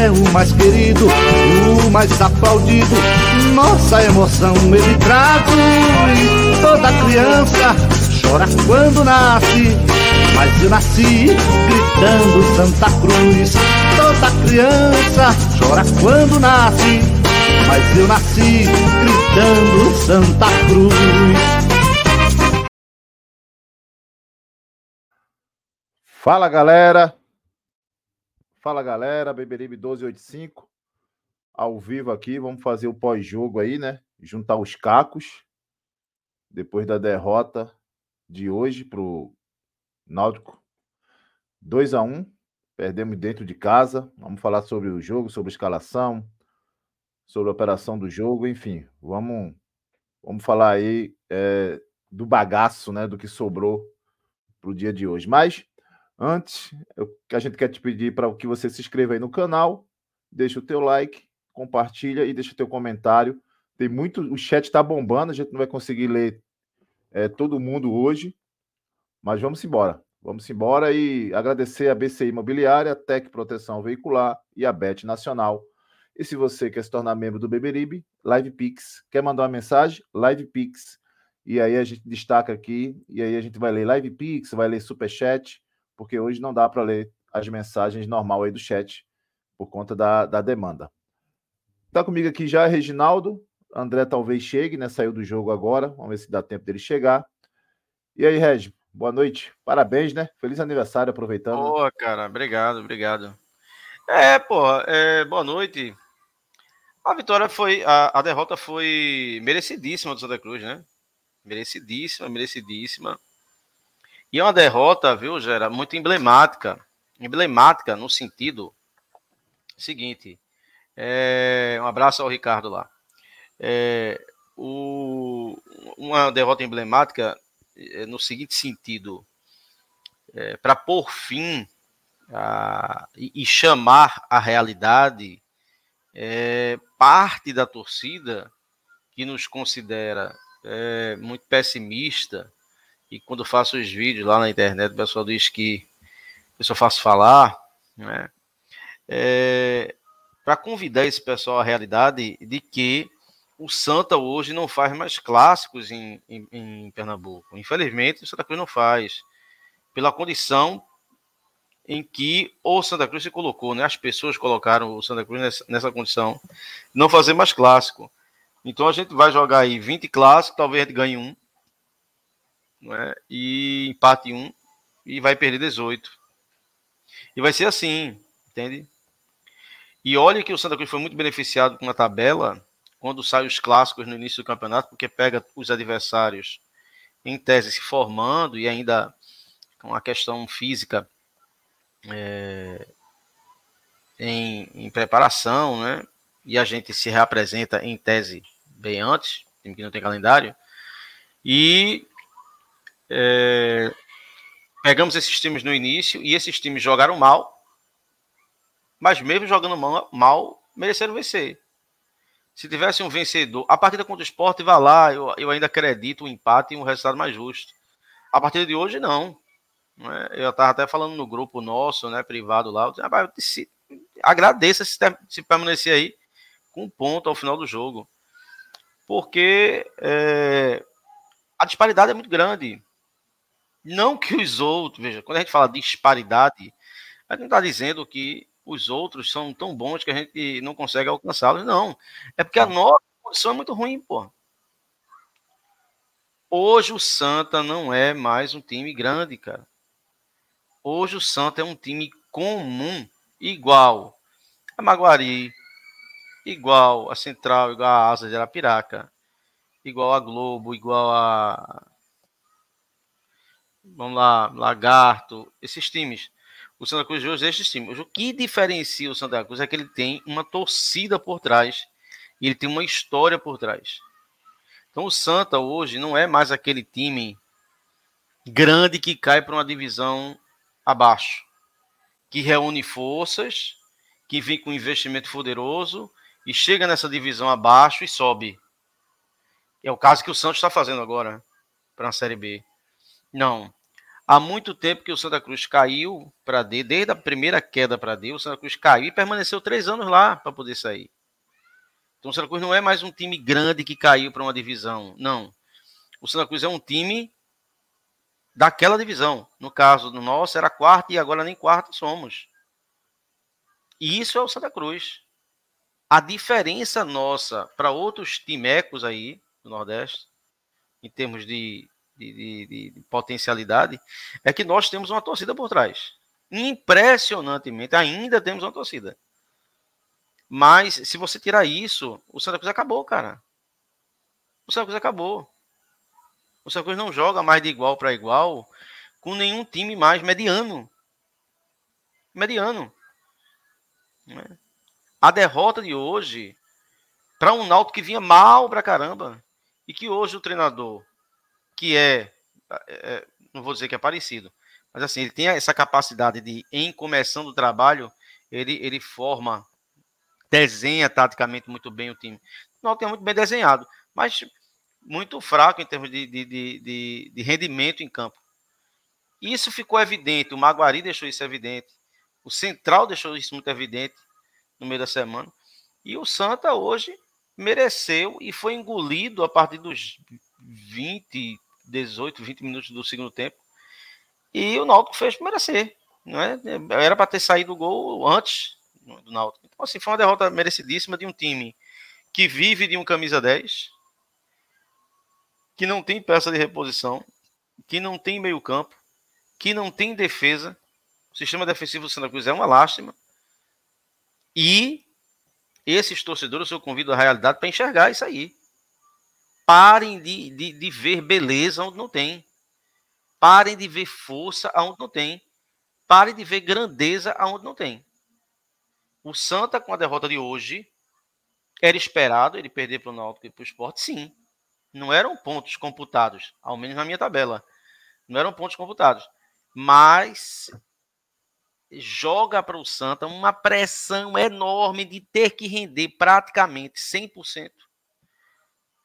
é o mais querido, o mais aplaudido. Nossa emoção ele traduz. Toda criança chora quando nasce, mas eu nasci gritando Santa Cruz. Toda criança chora quando nasce, mas eu nasci gritando Santa Cruz. Fala galera, Fala galera, Beberibe 1285, ao vivo aqui, vamos fazer o pós-jogo aí, né? Juntar os cacos, depois da derrota de hoje pro Náutico. 2 a 1 perdemos dentro de casa, vamos falar sobre o jogo, sobre a escalação, sobre a operação do jogo, enfim, vamos, vamos falar aí é, do bagaço, né, do que sobrou pro dia de hoje. Mas Antes, que a gente quer te pedir para que você se inscreva aí no canal, deixa o teu like, compartilha e deixa o teu comentário. Tem muito, o chat está bombando, a gente não vai conseguir ler é, todo mundo hoje, mas vamos embora. Vamos embora e agradecer a BCI Imobiliária, Tec Proteção Veicular e a Bet Nacional. E se você quer se tornar membro do Beberibe, Live Pix. Quer mandar uma mensagem? Live Pix. E aí a gente destaca aqui, e aí a gente vai ler Live Pix, vai ler Superchat porque hoje não dá para ler as mensagens normal aí do chat por conta da, da demanda. Está comigo aqui já Reginaldo. André talvez chegue, né? Saiu do jogo agora. Vamos ver se dá tempo dele chegar. E aí, Regi, boa noite. Parabéns, né? Feliz aniversário, aproveitando. Boa, cara. Obrigado, obrigado. É, pô, é, boa noite. A vitória foi. A, a derrota foi merecidíssima do Santa Cruz, né? Merecidíssima, merecidíssima. E é uma derrota, viu, Gera, muito emblemática. Emblemática no sentido seguinte. É, um abraço ao Ricardo lá. É, o, uma derrota emblemática é, no seguinte sentido. É, para pôr fim a, e, e, chamar a realidade é, parte da torcida que nos considera é, muito pessimista e quando faço os vídeos lá na internet, o pessoal diz que eu só faço falar, né? É, para convidar esse pessoal à realidade de que o Santa hoje não faz mais clássicos em, em, em Pernambuco. Infelizmente, o Santa Cruz não faz. Pela condição em que o Santa Cruz se colocou, né? As pessoas colocaram o Santa Cruz nessa, nessa condição, não fazer mais clássico. Então a gente vai jogar aí 20 clássicos, talvez ganhe um, né? e empate um e vai perder 18. E vai ser assim, entende? E olha que o Santa Cruz foi muito beneficiado com a tabela quando sai os clássicos no início do campeonato, porque pega os adversários em tese se formando e ainda com a questão física é, em, em, preparação, né? E a gente se reapresenta em tese bem antes, que não tem calendário. E é, pegamos esses times no início e esses times jogaram mal, mas mesmo jogando mal, mal mereceram vencer. Se tivesse um vencedor, a partida contra o esporte vai lá, eu, eu ainda acredito um empate e um resultado mais justo. A partida de hoje, não. Né? Eu estava até falando no grupo nosso, né, privado lá. Eu disse, ah, se, agradeça se, se permanecer aí com um ponto ao final do jogo. Porque é, a disparidade é muito grande. Não que os outros, veja, quando a gente fala de disparidade, a gente não está dizendo que os outros são tão bons que a gente não consegue alcançá-los, não. É porque a nossa condição é muito ruim, pô. Hoje o Santa não é mais um time grande, cara. Hoje o Santa é um time comum, igual a Maguari, igual a Central, igual a Asa de Arapiraca, igual a Globo, igual a vamos lá, Lagarto, esses times. O Santa Cruz hoje é este time. O que diferencia o Santa Cruz é que ele tem uma torcida por trás e ele tem uma história por trás. Então o Santa hoje não é mais aquele time grande que cai para uma divisão abaixo, que reúne forças, que vem com investimento poderoso e chega nessa divisão abaixo e sobe. É o caso que o Santos está fazendo agora para a Série B. Não. Há muito tempo que o Santa Cruz caiu para D, desde a primeira queda para D, o Santa Cruz caiu e permaneceu três anos lá para poder sair. Então o Santa Cruz não é mais um time grande que caiu para uma divisão. Não. O Santa Cruz é um time daquela divisão. No caso do nosso, era quarto e agora nem quarto somos. E isso é o Santa Cruz. A diferença nossa para outros timecos aí do Nordeste, em termos de, de, de, de, potencialidade, é que nós temos uma torcida por trás. Impressionantemente, ainda temos uma torcida. Mas se você tirar isso, o Santa Cruz acabou, cara. O Santa Cruz acabou. O Santa Cruz não joga mais de igual para igual com nenhum time mais mediano. Mediano. Né? A derrota de hoje para um Náutico que vinha mal pra caramba e que hoje o treinador que é, é, é não vou dizer que é parecido, mas assim, ele tem essa capacidade de em começando o trabalho, ele ele forma desenha taticamente muito bem o time. Não tem muito bem desenhado, mas muito fraco em termos de, de, de, de, rendimento em campo. Isso ficou evidente, o Maguari deixou isso evidente, o Central deixou isso muito evidente no meio da semana. E o Santa hoje mereceu e foi engolido a partir dos 20, 18, 20 minutos do segundo tempo. E o Náutico fez merecer. Não é? Era para ter saído o gol antes do Náutico. Então, assim, foi uma derrota merecidíssima de um time que vive de um camisa 10, que não tem peça de reposição, que não tem meio-campo, que não tem defesa. O sistema defensivo do Santa Cruz é uma lástima. E esses torcedores eu convido a realidade para enxergar isso aí. Parem de, de, de ver beleza onde não tem. Parem de ver força aonde não tem. Parem de ver grandeza aonde não tem. O Santa, com a derrota de hoje, era esperado ele perder para o Náutico e para o Sport? Sim. Não eram pontos computados, ao menos na minha tabela. Não eram pontos computados. Mas joga para o Santa uma pressão enorme de ter que render praticamente 100%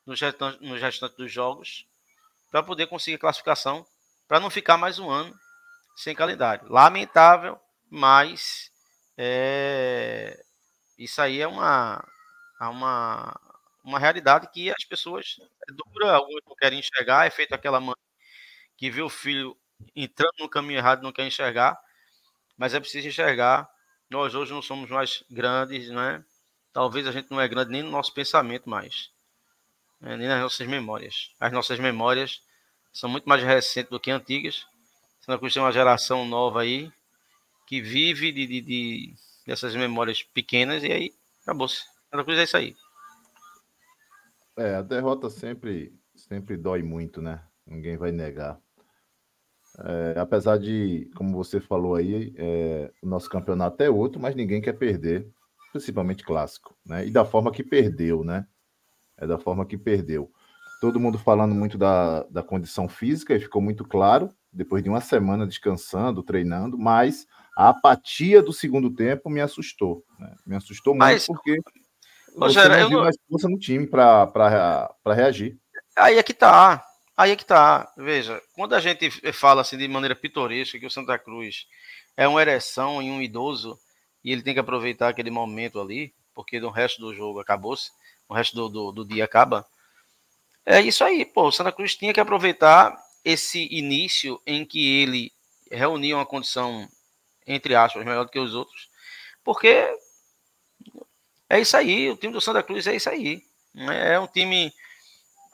nos restantes, nos restantes dos jogos para poder conseguir classificação, para não ficar mais um ano sem calendário. Lamentável, mas é, isso aí é uma, é uma, uma realidade que as pessoas é dura, alguns não querem enxergar, é feito aquela mãe que vê o filho entrando no caminho errado não quer enxergar, mas é preciso enxergar. Nós hoje não somos mais grandes, né? Talvez a gente não é grande nem no nosso pensamento mais, né? nem nas nossas memórias. As nossas memórias são muito mais recentes do que antigas. Santa Cruz tem uma geração nova aí que vive de, de, de dessas memórias pequenas e aí acabou-se. Santa Cruz é isso aí. É, a derrota sempre, sempre dói muito, né? Ninguém vai negar. É, apesar de, como você falou aí, é, o nosso campeonato é outro, mas ninguém quer perder, principalmente clássico, né? E da forma que perdeu, né? É da forma que perdeu. Todo mundo falando muito da, da condição física, e ficou muito claro, depois de uma semana descansando, treinando, mas a apatia do segundo tempo me assustou. Né? Me assustou muito mas, porque Rogério, você não viu mais força no time para reagir. Aí é que tá. Aí é que tá. Veja, quando a gente fala assim de maneira pitoresca que o Santa Cruz é uma ereção em um idoso e ele tem que aproveitar aquele momento ali, porque o resto do jogo acabou-se, o resto do, do, do, dia acaba. É isso aí, pô. O Santa Cruz tinha que aproveitar esse início em que ele reunia uma condição, entre aspas, melhor do que os outros, porque é isso aí. O time do Santa Cruz é isso aí. É um time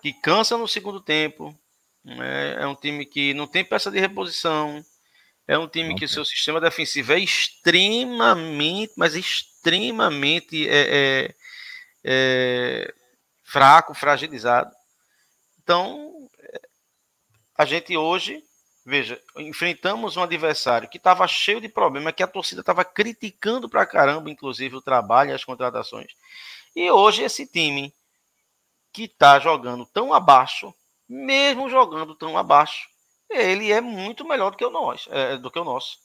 que cansa no segundo tempo. Né? É um time que não tem peça de reposição. É um time que seu sistema defensivo é extremamente, mas extremamente é, é, é, fraco, fragilizado. Então, a gente hoje Veja, enfrentamos um adversário que estava cheio de problemas, que a torcida estava criticando pra caramba, inclusive o trabalho e as contratações. E hoje esse time que está jogando tão abaixo, mesmo jogando tão abaixo, ele é muito melhor do que o nosso, é, do que o nosso.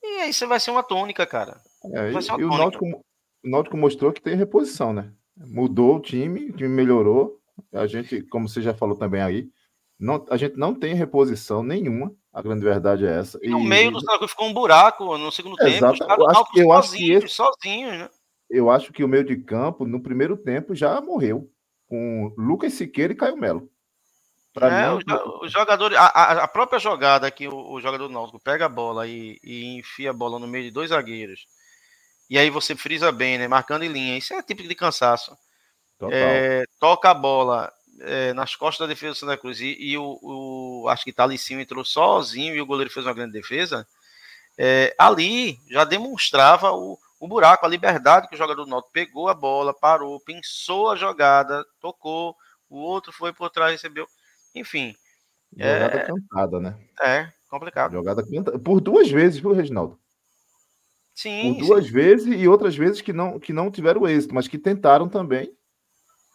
E aí você vai ser uma tônica, cara. É, e, e o, Náutico, o Náutico mostrou que tem reposição, né? Mudou o time, o time melhorou. A gente, como você já falou também aí, não, a gente não tem reposição nenhuma. A grande verdade é essa. E no e... meio do Santa ficou um buraco no segundo Exato. tempo. eu acho, eu acho que esse... sozinho, né? Eu acho que o meio de campo, no primeiro tempo, já morreu. Com Lucas Siqueira e Caio Melo. É, mim, o, o, jogador, a, a, própria jogada que o, o jogador Náutico pega a bola e, e, enfia a bola no meio de dois zagueiros, e aí você frisa bem, né? Marcando em linha, isso é tipo de cansaço. É, toca a bola é, nas costas da defesa do Santa Cruz e, e o, o, acho que Talicinho entrou sozinho e o goleiro fez uma grande defesa. É, ali já demonstrava o, o buraco, a liberdade que o jogador do Náutico pegou a bola, parou, pensou a jogada, tocou, o outro foi por trás, recebeu. Enfim. Jogada é, cantada, né? É, complicado. Jogada cantada. Por duas vezes, viu, Reginaldo? Sim. Por duas sim. vezes e outras vezes que não, que não tiveram êxito, mas que tentaram também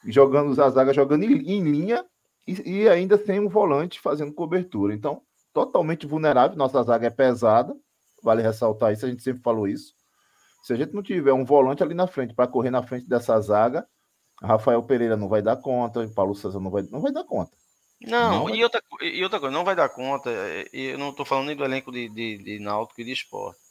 jogando a zaga jogando em, em linha e, e, ainda sem um volante fazendo cobertura. Então, totalmente vulnerável. Nossa zaga é pesada, vale ressaltar isso, a gente sempre falou isso. Se a gente não tiver um volante ali na frente para correr na frente dessa zaga, Rafael Pereira não vai dar conta, Paulo César não vai, não vai dar conta. Não, não e, outra, e outra coisa, não vai dar conta. Eu não estou falando nem do elenco de, de, de Náutico e de esporte.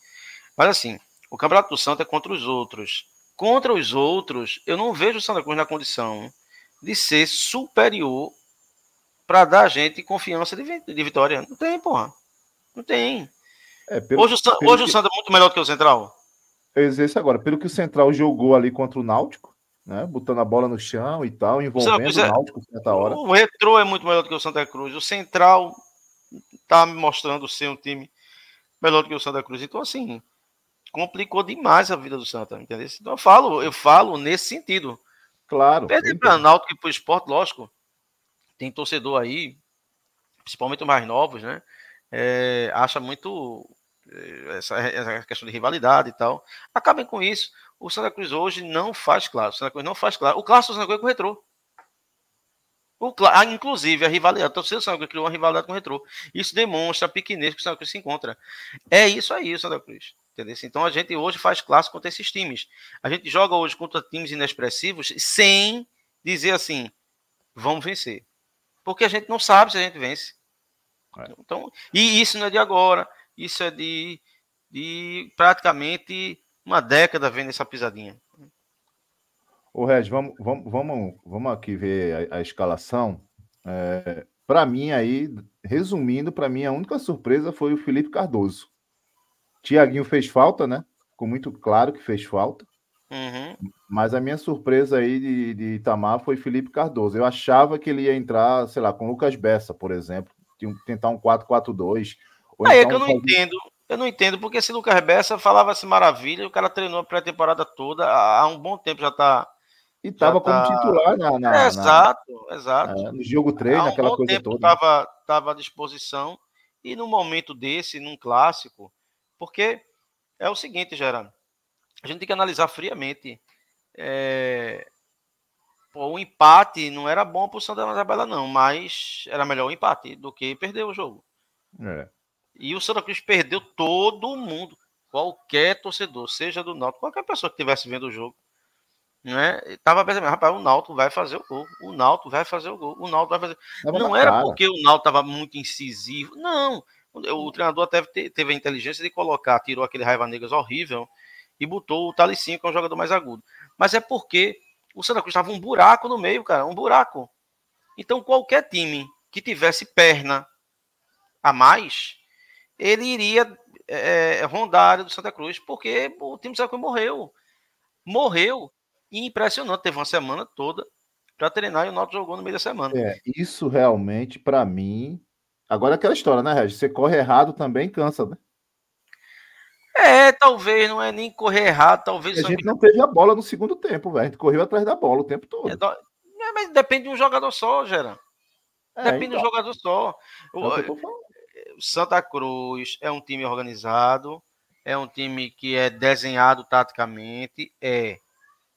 Mas assim, o Campeonato do Santo é contra os outros. Contra os outros, eu não vejo o Santa Cruz na condição de ser superior para dar a gente confiança de, de, vitória. Não tem, porra. Não tem. É, pelo, hoje o, hoje que... o Santa é muito melhor do que o Central. Eu isso agora. Pelo que o Central jogou ali contra o Náutico, né? Botando a bola no chão e tal, envolvendo o Náutico certa hora. O Retro é muito melhor do que o Santa Cruz. O Central tá mostrando ser um time melhor do que o Santa Cruz. Então, assim, complicou demais a vida do Santa, entendeu? Então eu falo, eu falo nesse sentido. Claro. Perder para Náutico e para o esporte, lógico. Tem torcedor aí, principalmente os mais novos, né? É, acha muito é, essa, essa, questão de rivalidade e tal. Acabem com isso. O Santa Cruz hoje não faz claro. O Santa Cruz não faz claro. O clássico do Santa Cruz é com o Retrô. O, ah, inclusive, a rivalidade. A torcida do Santa Cruz criou uma rivalidade com o Retrô. Isso demonstra a pequenez que o Santa Cruz se encontra. É isso aí, o Santa Cruz. Entendeu? Então a gente hoje faz clássico contra esses times. A gente joga hoje contra times inexpressivos sem dizer assim, vamos vencer. Porque a gente não sabe se a gente vence. É. Então, e isso não é de agora, isso é de, de praticamente uma década vendo essa pisadinha. Ô, Reg, vamos, vamos, vamos, vamos aqui ver a, a escalação. É, para mim, aí, resumindo, para mim, a única surpresa foi o Felipe Cardoso. Tiaguinho fez falta, né? Ficou muito claro que fez falta. Uhum. Mas a minha surpresa aí de, de Itamar foi Felipe Cardoso. Eu achava que ele ia entrar, sei lá, com Lucas Bessa, por exemplo. Tentar um 4-4-2. Ah, então é que eu não fazer... entendo. Eu não entendo, porque se Lucas Bessa falava-se maravilha, o cara treinou a pré-temporada toda, há um bom tempo já tá. E tava como tá... titular na. na é, exato, na, exato. É, no jogo treino, aquela um coisa toda. Tava, tava à disposição. E no momento desse, num clássico, porque é o seguinte, Gerando, a gente tem que analisar friamente. É... Pô, o empate não era bom para o Santa Isabela, não, mas era melhor o empate do que perder o jogo. É. E o Santa Cruz perdeu todo mundo, qualquer torcedor, seja do Náutico, qualquer pessoa que estivesse vendo o jogo, né? Tava pensando, rapaz, o Náutico vai fazer o gol, o Náutico vai fazer o gol, o Náutico vai fazer. não era cara. porque o Náutico estava muito incisivo, não. O treinador até teve a inteligência de colocar, tirou aquele Raiva Negras horrível e botou o Talicinho, que é um jogador mais agudo. Mas é porque o Santa Cruz estava um buraco no meio, cara, um buraco. Então qualquer time que tivesse perna a mais, ele iria é, rondar a área do Santa Cruz, porque o time do Santa Cruz morreu. Morreu. E impressionante, teve uma semana toda para treinar e o Náutico jogou no meio da semana. É, isso realmente, para mim, Agora é aquela história, né, Regis? Você corre errado também cansa, né? É, talvez não é nem correr errado, talvez. A gente não teve a bola no segundo tempo, velho. A gente correu atrás da bola o tempo todo. É, é, mas depende de um jogador só, Gera. É, depende então. de um jogador só. É o, Santa Cruz é um time organizado, é um time que é desenhado taticamente, é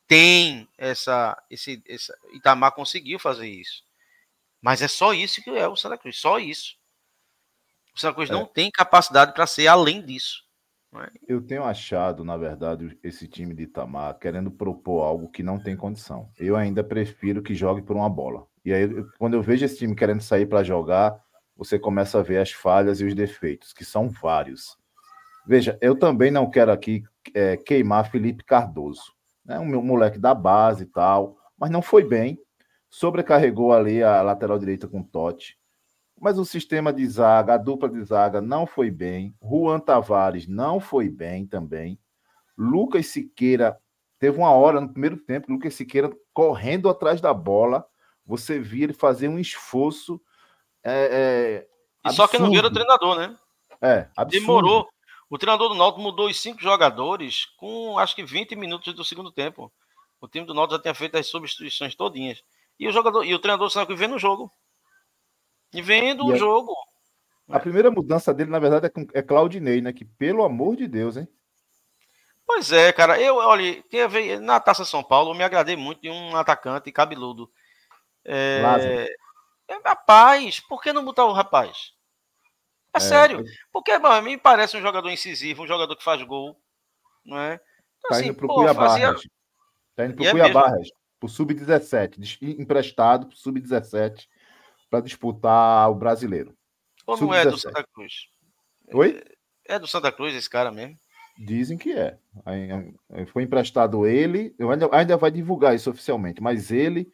tem essa esse essa, Itamar conseguiu fazer isso. Mas é só isso que é o Santa Cruz, só isso. O Santa é. não tem capacidade para ser além disso. É? Eu tenho achado, na verdade, esse time de Itamar querendo propor algo que não tem condição. Eu ainda prefiro que jogue por uma bola. E aí, quando eu vejo esse time querendo sair para jogar, você começa a ver as falhas e os defeitos, que são vários. Veja, eu também não quero aqui é, queimar Felipe Cardoso, né? Um moleque da base e tal, mas não foi bem. Sobrecarregou ali a lateral direita com Totti. Mas o sistema de zaga, a dupla de zaga não foi bem. Juan Tavares não foi bem também. Lucas Siqueira teve uma hora no primeiro tempo, Lucas Siqueira correndo atrás da bola. Você via ele fazer um esforço. É, é, só que não vira o treinador, né? É, absurdo. Demorou. O treinador do Náutico mudou os cinco jogadores com acho que 20 minutos do segundo tempo. O time do Náutico já tinha feito as substituições todinhas. E o jogador e o treinador saiu que vê no jogo. E vendo o jogo. A primeira mudança dele, na verdade, é, com, é Claudinei, né? Que pelo amor de Deus, hein? Pois é, cara. Eu, olha, teve, na Taça São Paulo, eu me agradei muito de um atacante cabeludo. É, é, rapaz, por que não botar o rapaz? É, é sério. Porque, mano, me parece um jogador incisivo, um jogador que faz gol. Não é? Então, tá assim, indo pro pô, Cuiabá, fazia... Tá indo pro é Cuiabá, pro Sub-17. Emprestado pro Sub-17 para disputar o brasileiro. Ou não é do Santa Cruz? Oi? É, é do Santa Cruz esse cara mesmo? Dizem que é. Foi emprestado ele, eu ainda, ainda vai divulgar isso oficialmente, mas ele,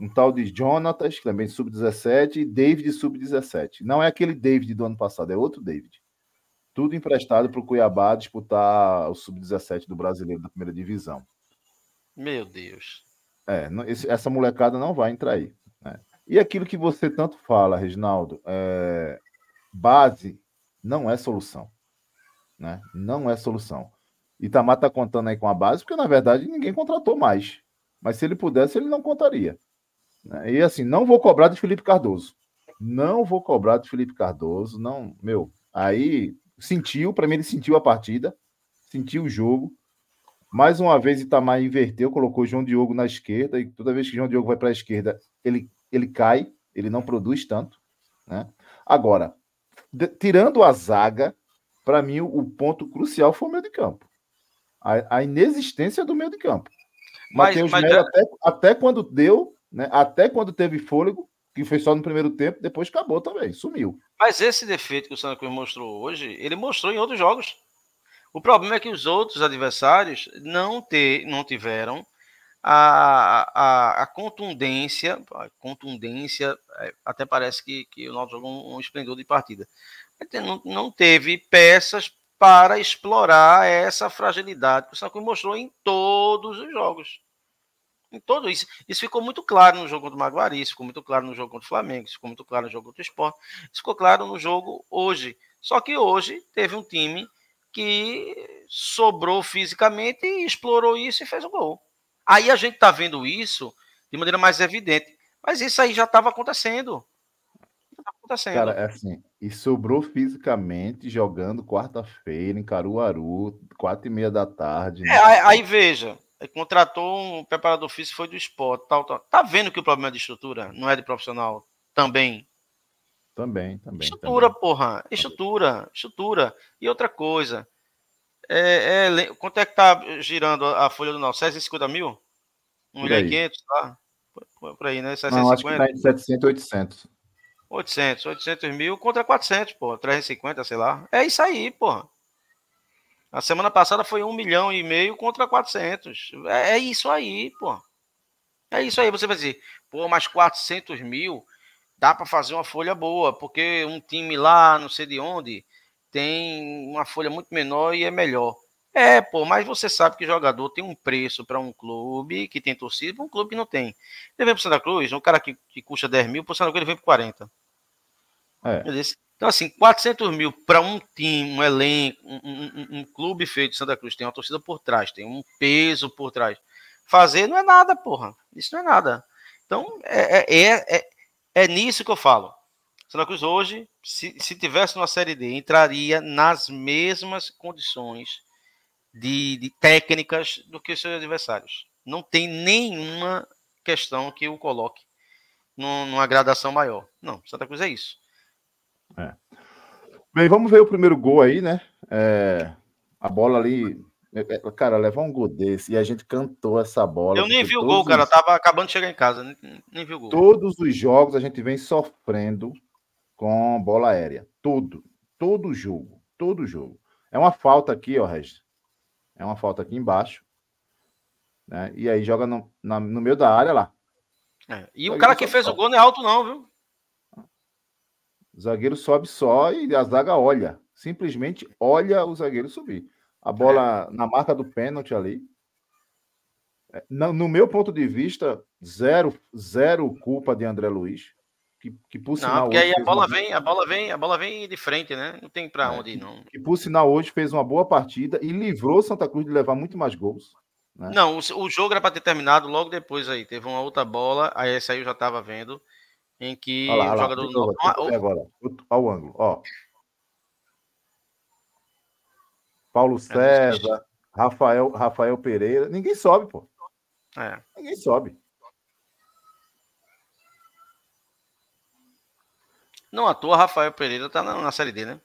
um tal de Jonatas, que também sub-17, e David sub-17. Não é aquele David do ano passado, é outro David. Tudo emprestado para o Cuiabá disputar o sub-17 do brasileiro da primeira divisão. Meu Deus. É, essa molecada não vai entrar aí. E aquilo que você tanto fala, Reginaldo, é... base não é solução. Né? Não é solução. Itamar está contando aí com a base, porque na verdade ninguém contratou mais. Mas se ele pudesse, ele não contaria. Né? E assim, não vou cobrar de Felipe Cardoso. Não vou cobrar de Felipe Cardoso. Não, meu. Aí sentiu, para mim, ele sentiu a partida, sentiu o jogo. Mais uma vez, Itamar inverteu, colocou João Diogo na esquerda, e toda vez que João Diogo vai para a esquerda, ele ele cai, ele não produz tanto. Né? Agora, tirando a zaga, para mim o, ponto crucial foi o meio de campo. A, a inexistência do meio de campo. Matheus Melo, é... até, até quando deu, né, até quando teve fôlego, que foi só no primeiro tempo, depois acabou também, sumiu. Mas esse defeito que o Santa Cruz mostrou hoje, ele mostrou em outros jogos. O problema é que os outros adversários não, ter, não tiveram a, a, a contundência, a contundência, é, até parece que, que o Náutico jogou um, um esplendor de partida. Não, não teve peças para explorar essa fragilidade que o Santa mostrou em todos os jogos. Em todo isso. Isso ficou muito claro no jogo contra o Maguari, isso ficou muito claro no jogo contra o Flamengo, isso ficou muito claro no jogo contra o Sport, isso ficou claro no jogo hoje. Só que hoje teve um time que sobrou fisicamente e explorou isso e fez o gol. Aí a gente está vendo isso de maneira mais evidente. Mas isso aí já estava acontecendo. Tá acontecendo. Cara, é assim, e sobrou fisicamente jogando quarta-feira em Caruaru, quatro e meia da tarde. Né? É, aí, aí, veja, contratou um preparador físico, foi do esporte, tal, tal. Tá vendo que o problema é de estrutura, não é de profissional também? Também, também. Estrutura, também. porra. Estrutura, estrutura. E outra coisa, é, é, quanto é que tá girando a folha do Náutico? 750 mil? 1 milhão e 500, tá? Por aí, né? 750. Não, acho que tá em 700, 800. 800, 800 mil contra 400, pô. 350, sei lá. É isso aí, pô. A semana passada foi 1 milhão e meio contra 400. É, é isso aí, pô. É isso aí. Você vai dizer, pô, mas 400 mil dá para fazer uma folha boa, porque um time lá, não sei de onde, tem uma folha muito menor e é melhor. É, pô, mas você sabe que jogador tem um preço para um clube que tem torcida para um clube que não tem. Ele vem para Santa Cruz, um cara que, que custa 10 mil, para Santa Cruz ele vem para 40. É. Então, assim, 400 mil para um time, um elenco, um, um, um, clube feito de Santa Cruz, tem uma torcida por trás, tem um peso por trás. Fazer não é nada, porra. Isso não é nada. Então, é, é, é, é, é nisso que eu falo. Santa Cruz hoje, se, se tivesse numa Série D, entraria nas mesmas condições de, de técnicas do que os seus adversários. Não tem nenhuma questão que o coloque numa gradação maior. Não, Santa Cruz é isso. É. Bem, vamos ver o primeiro gol aí, né? É, a bola ali. É, é, cara, levar um gol desse e a gente cantou essa bola. Eu nem vi o gol, cara. Os... Tava acabando de chegar em casa, nem, nem vi o gol. Todos os jogos a gente vem sofrendo com bola aérea. Tudo. Todo jogo. Todo jogo. É uma falta aqui, ó, Regis. É uma falta aqui embaixo. Né? E aí joga no, na, no meio da área lá. É. E o cara que fez o gol não é alto, não, viu? O zagueiro sobe só e a zaga olha. Simplesmente olha o zagueiro subir. A bola é. na marca do pênalti ali. É, no meu ponto de vista, zero, zero culpa de André Luiz. Que, que por sinal. Não, porque aí a bola uma... vem, a bola vem, a bola vem de frente, né? Não tem para é, onde ir, não. Que, que por sinal hoje fez uma boa partida e livrou Santa Cruz de levar muito mais gols. Né? Não, o, o, jogo era para ter terminado logo depois aí. Teve uma outra bola, aí essa aí eu já estava vendo, em que olha lá, o jogador. Do... agora, olha o ângulo, ó. Paulo é César, Rafael, Rafael Pereira, ninguém sobe, pô. É. Ninguém sobe. Não à toa, Rafael Pereira tá na, na Série D, né?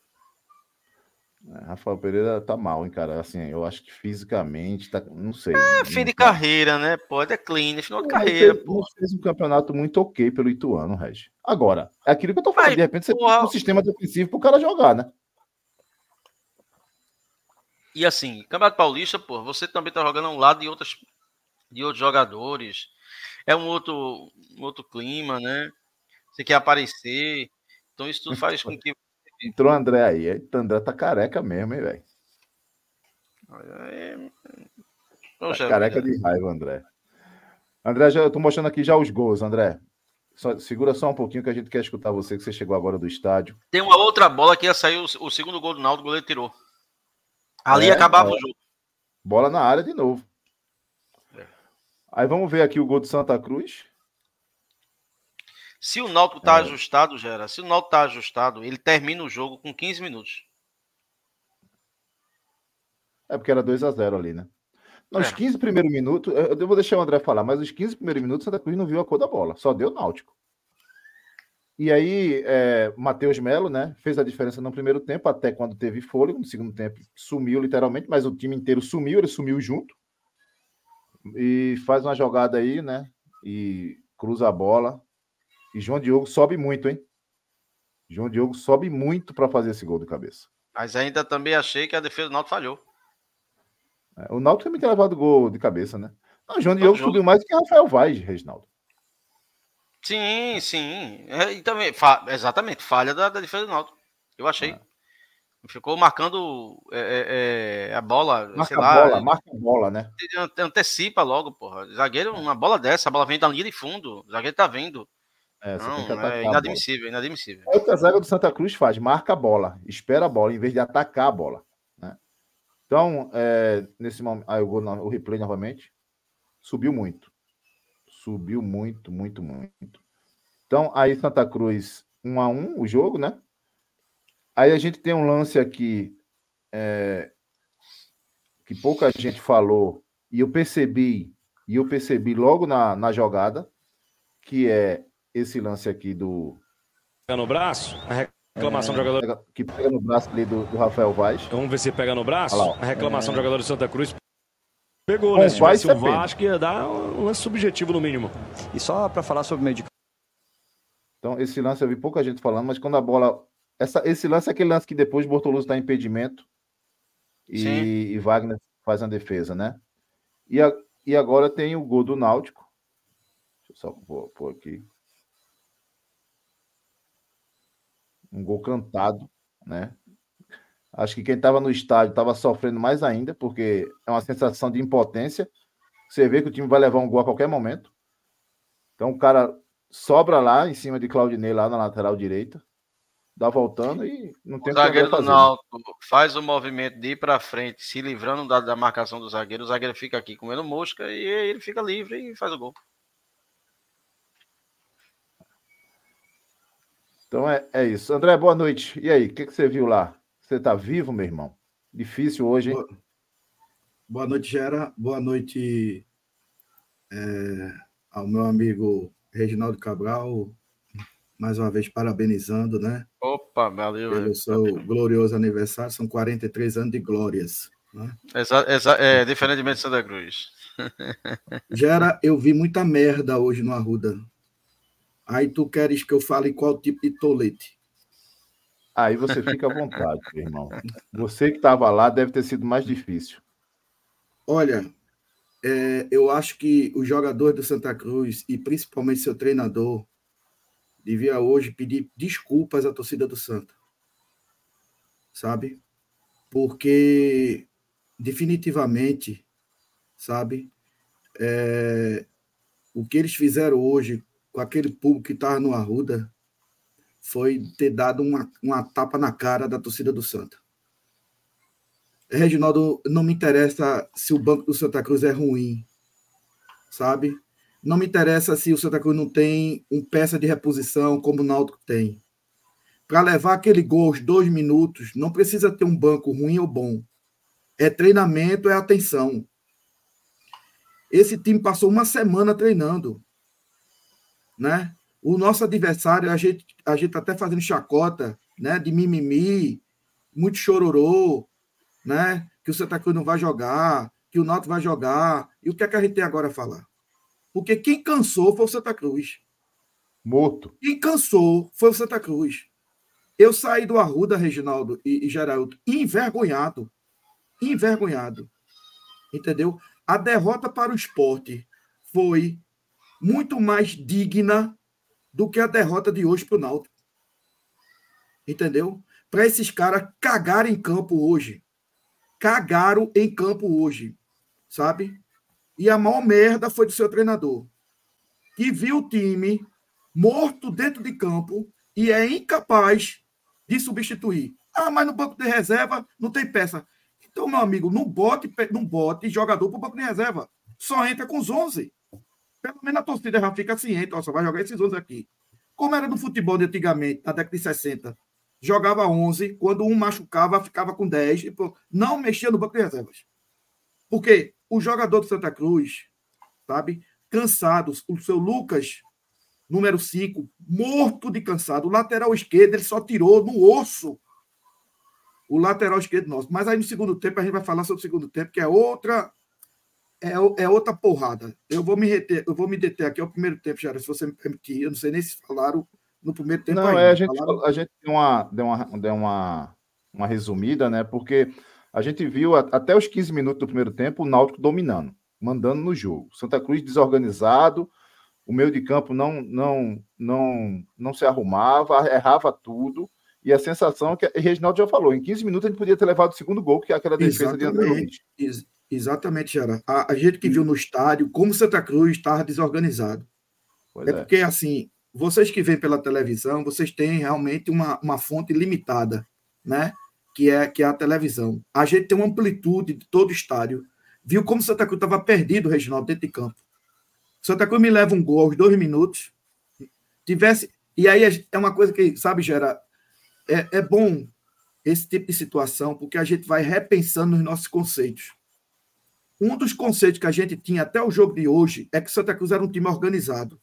É, Rafael Pereira tá mal, hein, cara. Assim, eu acho que fisicamente, tá, não sei. É, fim de tá... carreira, né? Pode é clean, final de carreira. Fez, pô. fez um campeonato muito ok pelo Ituano, Regi. Agora, é aquilo que eu tô falando. Mas, de repente você porra... tem um sistema defensivo pro cara jogar, né? E assim, Campeonato Paulista, pô, você também tá jogando ao lado de, outras, de outros jogadores. É um outro, um outro clima, né? Você quer aparecer. Então isso tudo faz com que. Entrou o André aí. Eita, André tá careca mesmo, hein, velho? É... Tá careca de raiva, André. André, já, eu tô mostrando aqui já os gols, André. Só, segura só um pouquinho que a gente quer escutar você, que você chegou agora do estádio. Tem uma outra bola que ia sair, o, o segundo gol do Naldo, o goleiro tirou. Ali é, acabava é. o jogo. Bola na área de novo. É. Aí vamos ver aqui o gol do Santa Cruz. Se o Náutico tá é. ajustado, Gera, se o Náutico tá ajustado, ele termina o jogo com 15 minutos. É porque era 2 a 0 ali, né? Nos é. 15 primeiros minutos, eu vou deixar o André falar, mas os 15 primeiros minutos, Santa Cruz não viu a cor da bola, só deu Náutico. E aí, é, Matheus Melo, né, fez a diferença no primeiro tempo, até quando teve fôlego, no segundo tempo sumiu literalmente, mas o time inteiro sumiu, ele sumiu junto. E faz uma jogada aí, né, e cruza a bola, e João Diogo sobe muito, hein? João Diogo sobe muito para fazer esse gol de cabeça. Mas ainda também achei que a defesa do Náutico falhou. É, o Náutico também tem levado gol de cabeça, né? Não, João Diogo jogo. subiu mais do que Rafael Vaz, Reginaldo. Sim, sim. É, e também, fa exatamente, falha da, da, defesa do Náutico. Eu achei. É. Ficou marcando é, é, é a bola, marca sei lá. Bola, marca a bola, né? Antecipa logo, porra. Zagueiro, uma bola dessa, a bola vem da linha de fundo. O zagueiro tá vendo. É, não, é inadmissível, inadmissível. É o que a zaga do Santa Cruz faz, marca a bola, espera a bola, em vez de atacar a bola. Né? Então, é, nesse momento, aí eu vou o replay novamente, subiu muito. Subiu muito, muito, muito. Então, aí Santa Cruz 1 a 1 o jogo, né? Aí a gente tem um lance aqui é, que pouca gente falou, e eu percebi, e eu percebi logo na, na jogada, que é esse lance aqui do. Pega no braço, a reclamação é, do jogador. Que pega no braço ali do, do Rafael Vaz. Vamos ver se pega no braço. Lá, a reclamação é... do jogador do Santa Cruz. Pegou, né? Se tivesse o Vasco, ia dar um lance subjetivo no mínimo. E só para falar sobre o meio de Então, esse lance eu vi pouca gente falando, mas quando a bola. Essa, esse lance é aquele lance que depois Bortoluso está em impedimento e, e, Wagner faz a defesa, né? E, a, e agora tem o gol do Náutico. Deixa eu só pôr, pôr aqui. Um gol cantado, né? Acho que quem estava no estádio estava sofrendo mais ainda, porque é uma sensação de impotência. Você vê que o time vai levar um gol a qualquer momento. Então o cara sobra lá em cima de Claudinei, lá na lateral direita, dá voltando e não tem o zagueiro do Náutico faz o movimento de ir para frente, se livrando da, da, marcação do zagueiro. O zagueiro fica aqui comendo mosca e ele fica livre e faz o gol. Então é, é isso. André, boa noite. E aí, o que, que você viu lá? Você está vivo, meu irmão? Difícil hoje, hein? Boa, boa noite, Gera. Boa noite é, ao meu amigo Reginaldo Cabral. Mais uma vez, parabenizando, né? Opa, valeu. Pelo seu glorioso aniversário. São 43 anos de glórias. Né? Exa, exa, é, diferentemente de Santa Cruz. Gera, eu vi muita merda hoje no Arruda. Aí tu queres que eu fale qual tipo de tolete? Aí você fica à vontade, irmão. Você que estava lá deve ter sido mais difícil. Olha, é, eu acho que os jogadores do Santa Cruz e principalmente seu treinador devia hoje pedir desculpas à torcida do Santa. Sabe? Porque definitivamente, sabe, é, o que eles fizeram hoje com aquele público que estava no Arruda foi ter dado uma, uma tapa na cara da torcida do Santa. Reginaldo, não me interessa se o banco do Santa Cruz é ruim, sabe? Não me interessa se o Santa Cruz não tem um peça de reposição como o Náutico tem. Para levar aquele gol aos dois minutos, não precisa ter um banco ruim ou bom. É treinamento, é atenção. Esse time passou uma semana treinando né? O nosso adversário, a gente, a gente tá até fazendo chacota, né? De mimimi, muito chororô, né? Que o Santa Cruz não vai jogar, que o Náutico vai jogar. E o que é que a gente tem agora a falar? Porque quem cansou foi o Santa Cruz. Morto. Quem cansou foi o Santa Cruz. Eu saí do Arruda, Reginaldo e, e Geraldo, envergonhado. Envergonhado. Entendeu? A derrota para o esporte foi muito mais digna do que a derrota de hoje para o Náutico. Entendeu? Para esses caras cagarem em campo hoje. Cagaram em campo hoje. Sabe? E a maior merda foi do seu treinador. Que viu o time morto dentro de campo e é incapaz de substituir. Ah, mas no banco de reserva não tem peça. Então, meu amigo, não bote, não bote jogador para o banco de reserva. Só entra com os 11. Pelo menos a torcida já fica ciente, só vai jogar esses 11 aqui. Como era no futebol de antigamente, na década de 60, jogava 11, quando um machucava, ficava com 10, e, não mexia no banco de reservas. Porque o jogador do Santa Cruz, sabe, cansados, o seu Lucas, número 5, morto de cansado, o lateral esquerdo, ele só tirou no osso o lateral esquerdo nosso. Mas aí no segundo tempo, a gente vai falar sobre o segundo tempo, que é outra é, é outra porrada. Eu vou me reter, eu vou me deter aqui ao primeiro tempo, Jair, se você me permitir. Eu não sei nem se falaram no primeiro tempo. Não, ainda. é, a gente, falaram... a gente deu, uma, deu, uma, deu uma, uma resumida, né? Porque a gente viu até os 15 minutos do primeiro tempo o Náutico dominando, mandando no jogo. Santa Cruz desorganizado, o meio de campo não, não, não, não se arrumava, errava tudo. E a sensação é que, Reginaldo já falou, em 15 minutos a gente podia ter levado o segundo gol, que é aquela defesa Exatamente. de André Luiz. Exatamente, Jara. A, a, gente que viu no estádio como Santa Cruz estava desorganizado. É, é, porque, assim, vocês que vêm pela televisão, vocês têm realmente uma, uma fonte limitada, né? Que é, que é a televisão. A gente tem uma amplitude de todo o estádio. Viu como Santa Cruz estava perdido, Reginaldo, dentro de campo. Santa Cruz me leva um gol aos dois minutos. Tivesse. E aí é uma coisa que, sabe, Gera, é, é bom esse tipo de situação, porque a gente vai repensando os nossos conceitos. Um dos conceitos que a gente tinha até o jogo de hoje é que Santa Cruz era um time organizado.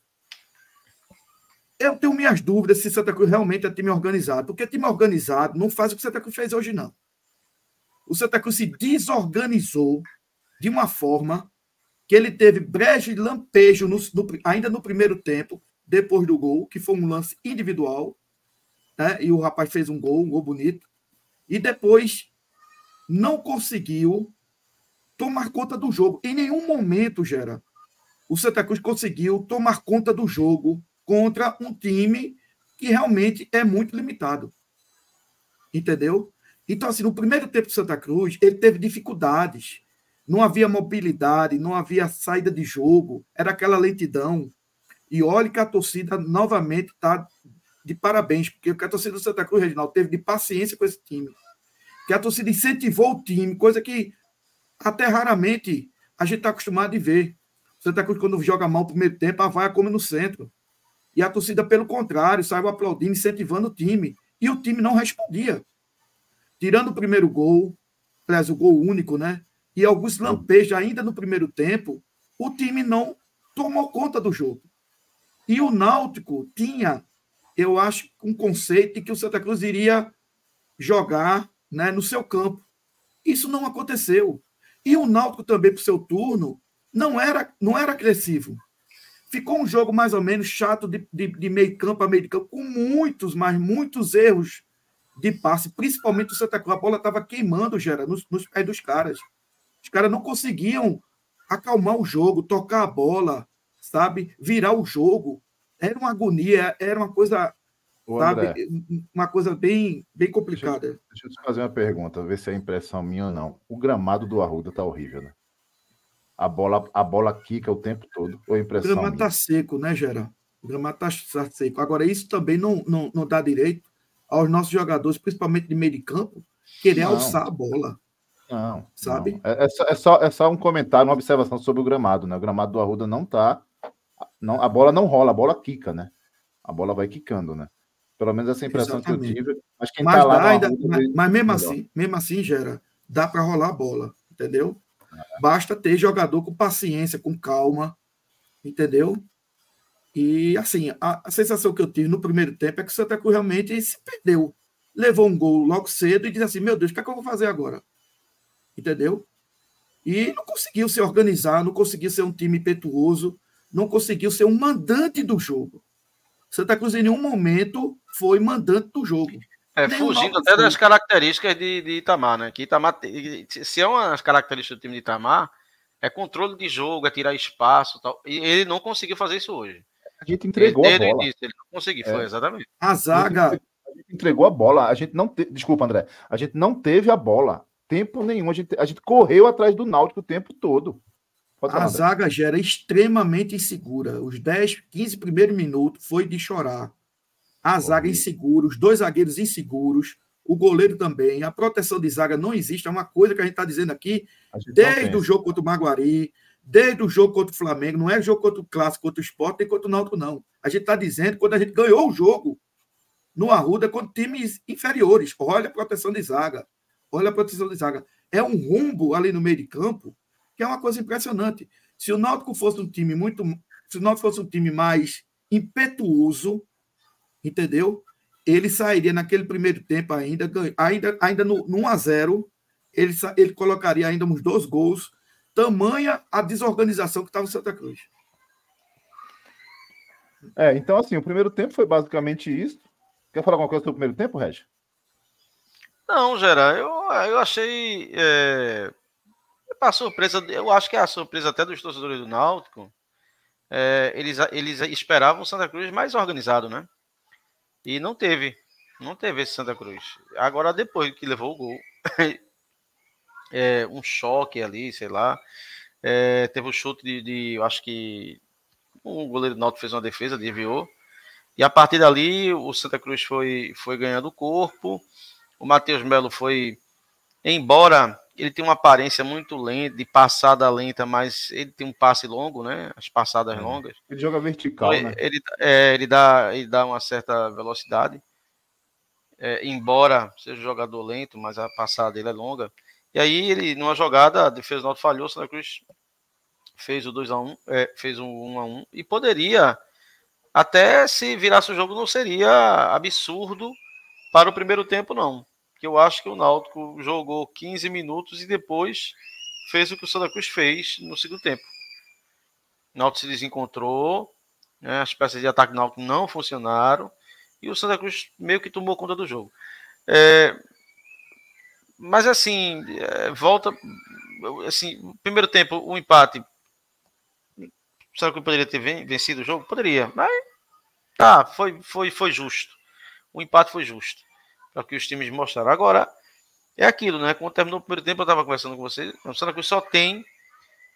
Eu tenho minhas dúvidas se Santa Cruz realmente é time organizado, porque time organizado não faz o que Santa Cruz fez hoje, não. O Santa Cruz se desorganizou de uma forma que ele teve brejo e lampejo no, no, ainda no primeiro tempo, depois do gol, que foi um lance individual, né? e o rapaz fez um gol, um gol bonito, e depois não conseguiu tomar conta do jogo. Em nenhum momento, Gera, o Santa Cruz conseguiu tomar conta do jogo contra um time que realmente é muito limitado. Entendeu? Então, assim, no primeiro tempo do Santa Cruz, ele teve dificuldades. Não havia mobilidade, não havia saída de jogo, era aquela lentidão. E olha que a torcida novamente está de parabéns, porque a torcida do Santa Cruz, Reginaldo, teve de paciência com esse time. Que a torcida incentivou o time, coisa que até raramente a gente está acostumado a ver. Santa Cruz, quando joga mal no primeiro tempo, a vaia come no centro. E a torcida, pelo contrário, saiu aplaudindo, incentivando o time. E o time não respondia. Tirando o primeiro gol, aliás, o gol único, né? E alguns lampejos ainda no primeiro tempo, o time não tomou conta do jogo. E o Náutico tinha, eu acho, um conceito de que o Santa Cruz iria jogar né, no seu campo. Isso não aconteceu. E o Náutico também, para o seu turno, não era, não era agressivo. Ficou um jogo mais ou menos chato de, de, de meio campo a meio campo, com muitos, mas muitos erros de passe, principalmente o Santa Cruz. A bola estava queimando, Gera, nos, nos pés dos caras. Os caras não conseguiam acalmar o jogo, tocar a bola, sabe? Virar o jogo. Era uma agonia, era uma coisa, sabe? Uma coisa bem, bem complicada. Deixa, deixa eu te fazer uma pergunta, ver se é impressão minha ou não. O gramado do Arruda tá horrível, né? A bola, a bola quica o tempo todo. Ou impressão o gramado está seco, né, Gera? O gramado está tá seco. Agora, isso também não, não, não dá direito aos nossos jogadores, principalmente de meio de campo, querer não. alçar a bola. Não. Sabe? Não. É, é, só, é, só, é só um comentário, uma observação sobre o gramado, né? O gramado do Arruda não tá. Não, a bola não rola, a bola quica, né? A bola vai quicando, né? Pelo menos essa impressão Exatamente. que eu tive. Mas quem mas tá lá. Ainda, mas, mas, mesmo assim, mesmo assim, Gera, dá para rolar a bola, entendeu? Basta ter jogador com paciência, com calma, entendeu? E assim, a, a, sensação que eu tive no primeiro tempo é que o Santa Cruz realmente se perdeu. Levou um gol logo cedo e disse assim: Meu Deus, o que, é que eu vou fazer agora? Entendeu? E não conseguiu se organizar, não conseguiu ser um time impetuoso, não conseguiu ser um mandante do jogo. Santa Cruz em nenhum momento foi mandante do jogo. É, fugindo até das características de, de, Itamar, né? Que Itamar, se é uma das características do time de Itamar, é controle de jogo, é tirar espaço tal. E ele não conseguiu fazer isso hoje. A gente entregou ele, a bola. Início, ele não conseguiu, é. foi exatamente. A zaga. A gente entregou a bola. A gente não te... Desculpa, André. A gente não teve a bola. Tempo nenhum. A gente, a gente correu atrás do Náutico o tempo todo. A zaga já era extremamente insegura. Os 10, 15 primeiros minutos foi de chorar a zaga insegura, os dois zagueiros inseguros, o goleiro também, a proteção de zaga não existe, é uma coisa que a gente está dizendo aqui desde o jogo contra o Maguari, desde o jogo contra o Flamengo, não é jogo contra o Clássico, contra o Sport, nem contra o Náutico, não. A gente está dizendo quando a gente ganhou o jogo no Arruda contra times inferiores. Olha a proteção de zaga, olha a proteção de zaga. É um rumbo ali no meio de campo que é uma coisa impressionante. Se o Náutico fosse um time muito. Se o Náutico fosse um time mais impetuoso, entendeu? Ele sairia naquele primeiro tempo ainda, ainda, ainda no, no 1 a 0 ele, ele colocaria ainda uns dois gols, tamanha a desorganização que estava em Santa Cruz. É, então assim, o primeiro tempo foi basicamente isso. Quer falar alguma coisa sobre o primeiro tempo, Regi? Não, Gera, eu, eu achei. É, a surpresa, eu acho que é a surpresa até dos torcedores do Náutico. É, eles, eles esperavam o Santa Cruz mais organizado, né? E não teve. Não teve esse Santa Cruz. Agora, depois que levou o gol, é, um choque ali, sei lá. É, teve o um chute de, de, eu acho que o goleiro do Náutico fez uma defesa, desviou. E a partir dali, o Santa Cruz foi, foi ganhando corpo. O Matheus Melo foi, embora ele tem uma aparência muito lenta, de passada lenta, mas ele tem um passe longo, né? As passadas é. longas. Ele joga vertical, ele, né? Ele, é, ele, dá, ele dá uma certa velocidade. É, embora seja um jogador lento, mas a passada dele é longa. E aí ele, numa jogada, a defesa do Náutico falhou, o Santa Cruz fez o 2x1, é, fez o 1x1 e poderia até se virasse o jogo não seria absurdo para o primeiro tempo não que eu acho que o Náutico jogou 15 minutos e depois fez o que o Santa Cruz fez no segundo tempo. O Náutico se desencontrou, né, as peças de ataque do Náutico não funcionaram e o Santa Cruz meio que tomou conta do jogo. É, mas assim, é, volta. Assim, primeiro tempo, o um empate. Será que poderia ter vencido o jogo? Poderia, mas tá, foi, foi, foi justo. O empate foi justo para que os times mostraram. Agora, é aquilo, né? Quando terminou o primeiro tempo, eu estava conversando com você. O Santa Cruz só tem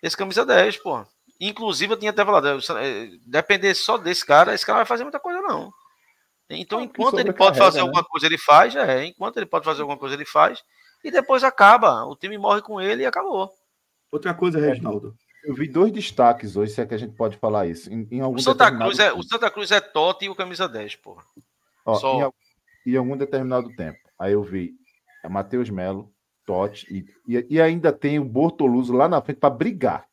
esse camisa 10, pô. Inclusive, eu tinha até falado, é, depender só desse cara, esse cara não vai fazer muita coisa, não. Então, enquanto ele pode fazer né? alguma coisa, ele faz, é. Enquanto ele pode fazer alguma coisa, ele faz. E depois acaba. O time morre com ele e acabou. Outra coisa, Reginaldo. Eu vi dois destaques hoje, se é que a gente pode falar isso. Em, em algum o, Santa Cruz é, o Santa Cruz é Totti e o camisa 10, porra. Ó, Só... em, em, algum determinado tempo. Aí eu vi é Matheus Melo, Totti e, e, e, ainda tem o Bortoluso lá na frente para brigar.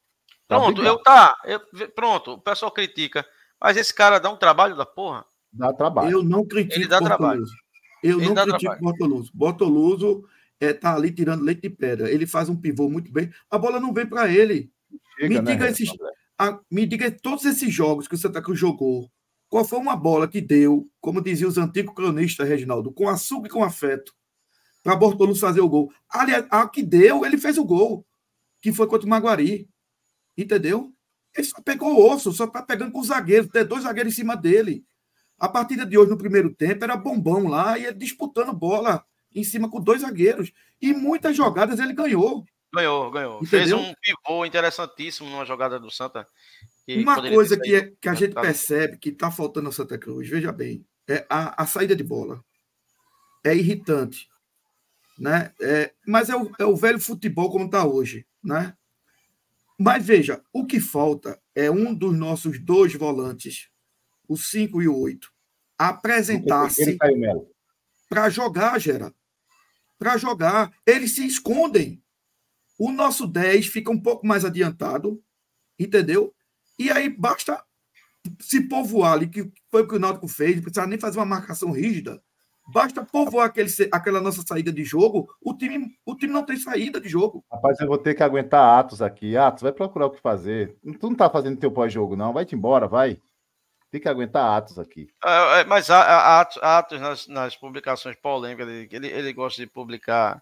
Pra pronto, brigar. eu tá. Eu, pronto, o pessoal critica. Mas esse cara dá um trabalho da porra. Dá trabalho. Eu não critico Ele dá trabalho. Eu Ele não critico o Bortoluso. Bortoluso é, tá ali tirando leite de pedra. Ele faz um pivô muito bem. A bola não vem para ele. Chega, me, né, diga esses, a, me diga todos esses jogos que o Santa Cruz jogou. Qual foi uma bola que deu, como diziam os antigos cronistas, Reginaldo, com açúcar e com afeto, para Bortoluso fazer o gol? Aliás, a que deu, ele fez o gol, que foi contra o Maguari. Entendeu? Ele só pegou o osso, só tá pegando com os zagueiros, tem dois zagueiros em cima dele. A partida de hoje, no primeiro tempo, era bombão lá, e ele disputando bola em cima com dois zagueiros. E muitas jogadas ele ganhou. Ganhou, ganhou. Entendeu? Fez um pivô interessantíssimo numa jogada do Santa. Uma coisa que, é, que a gente percebe que está faltando no Santa Cruz, veja bem, é a, a saída de bola. É irritante. Né? É, mas é o, é o velho futebol como está hoje. Né? Mas veja, o que falta é um dos nossos dois volantes, o 5 e o 8, apresentar-se para jogar, Gera. Para jogar. Eles se escondem. O nosso 10 fica um pouco mais adiantado, entendeu? E aí basta se povoar ali, que foi o que o Náutico fez, não precisa nem fazer uma marcação rígida. Basta povoar aquele, aquela nossa saída de jogo, o time, o time não tem saída de jogo. Rapaz, eu vou ter que aguentar Atos aqui. Atos, vai procurar o que fazer. Tu não tá fazendo teu pós-jogo, não. Vai-te embora, vai. Tem que aguentar Atos aqui. É, é, mas Atos, Atos nas, nas, publicações polêmicas, ele, ele gosta de publicar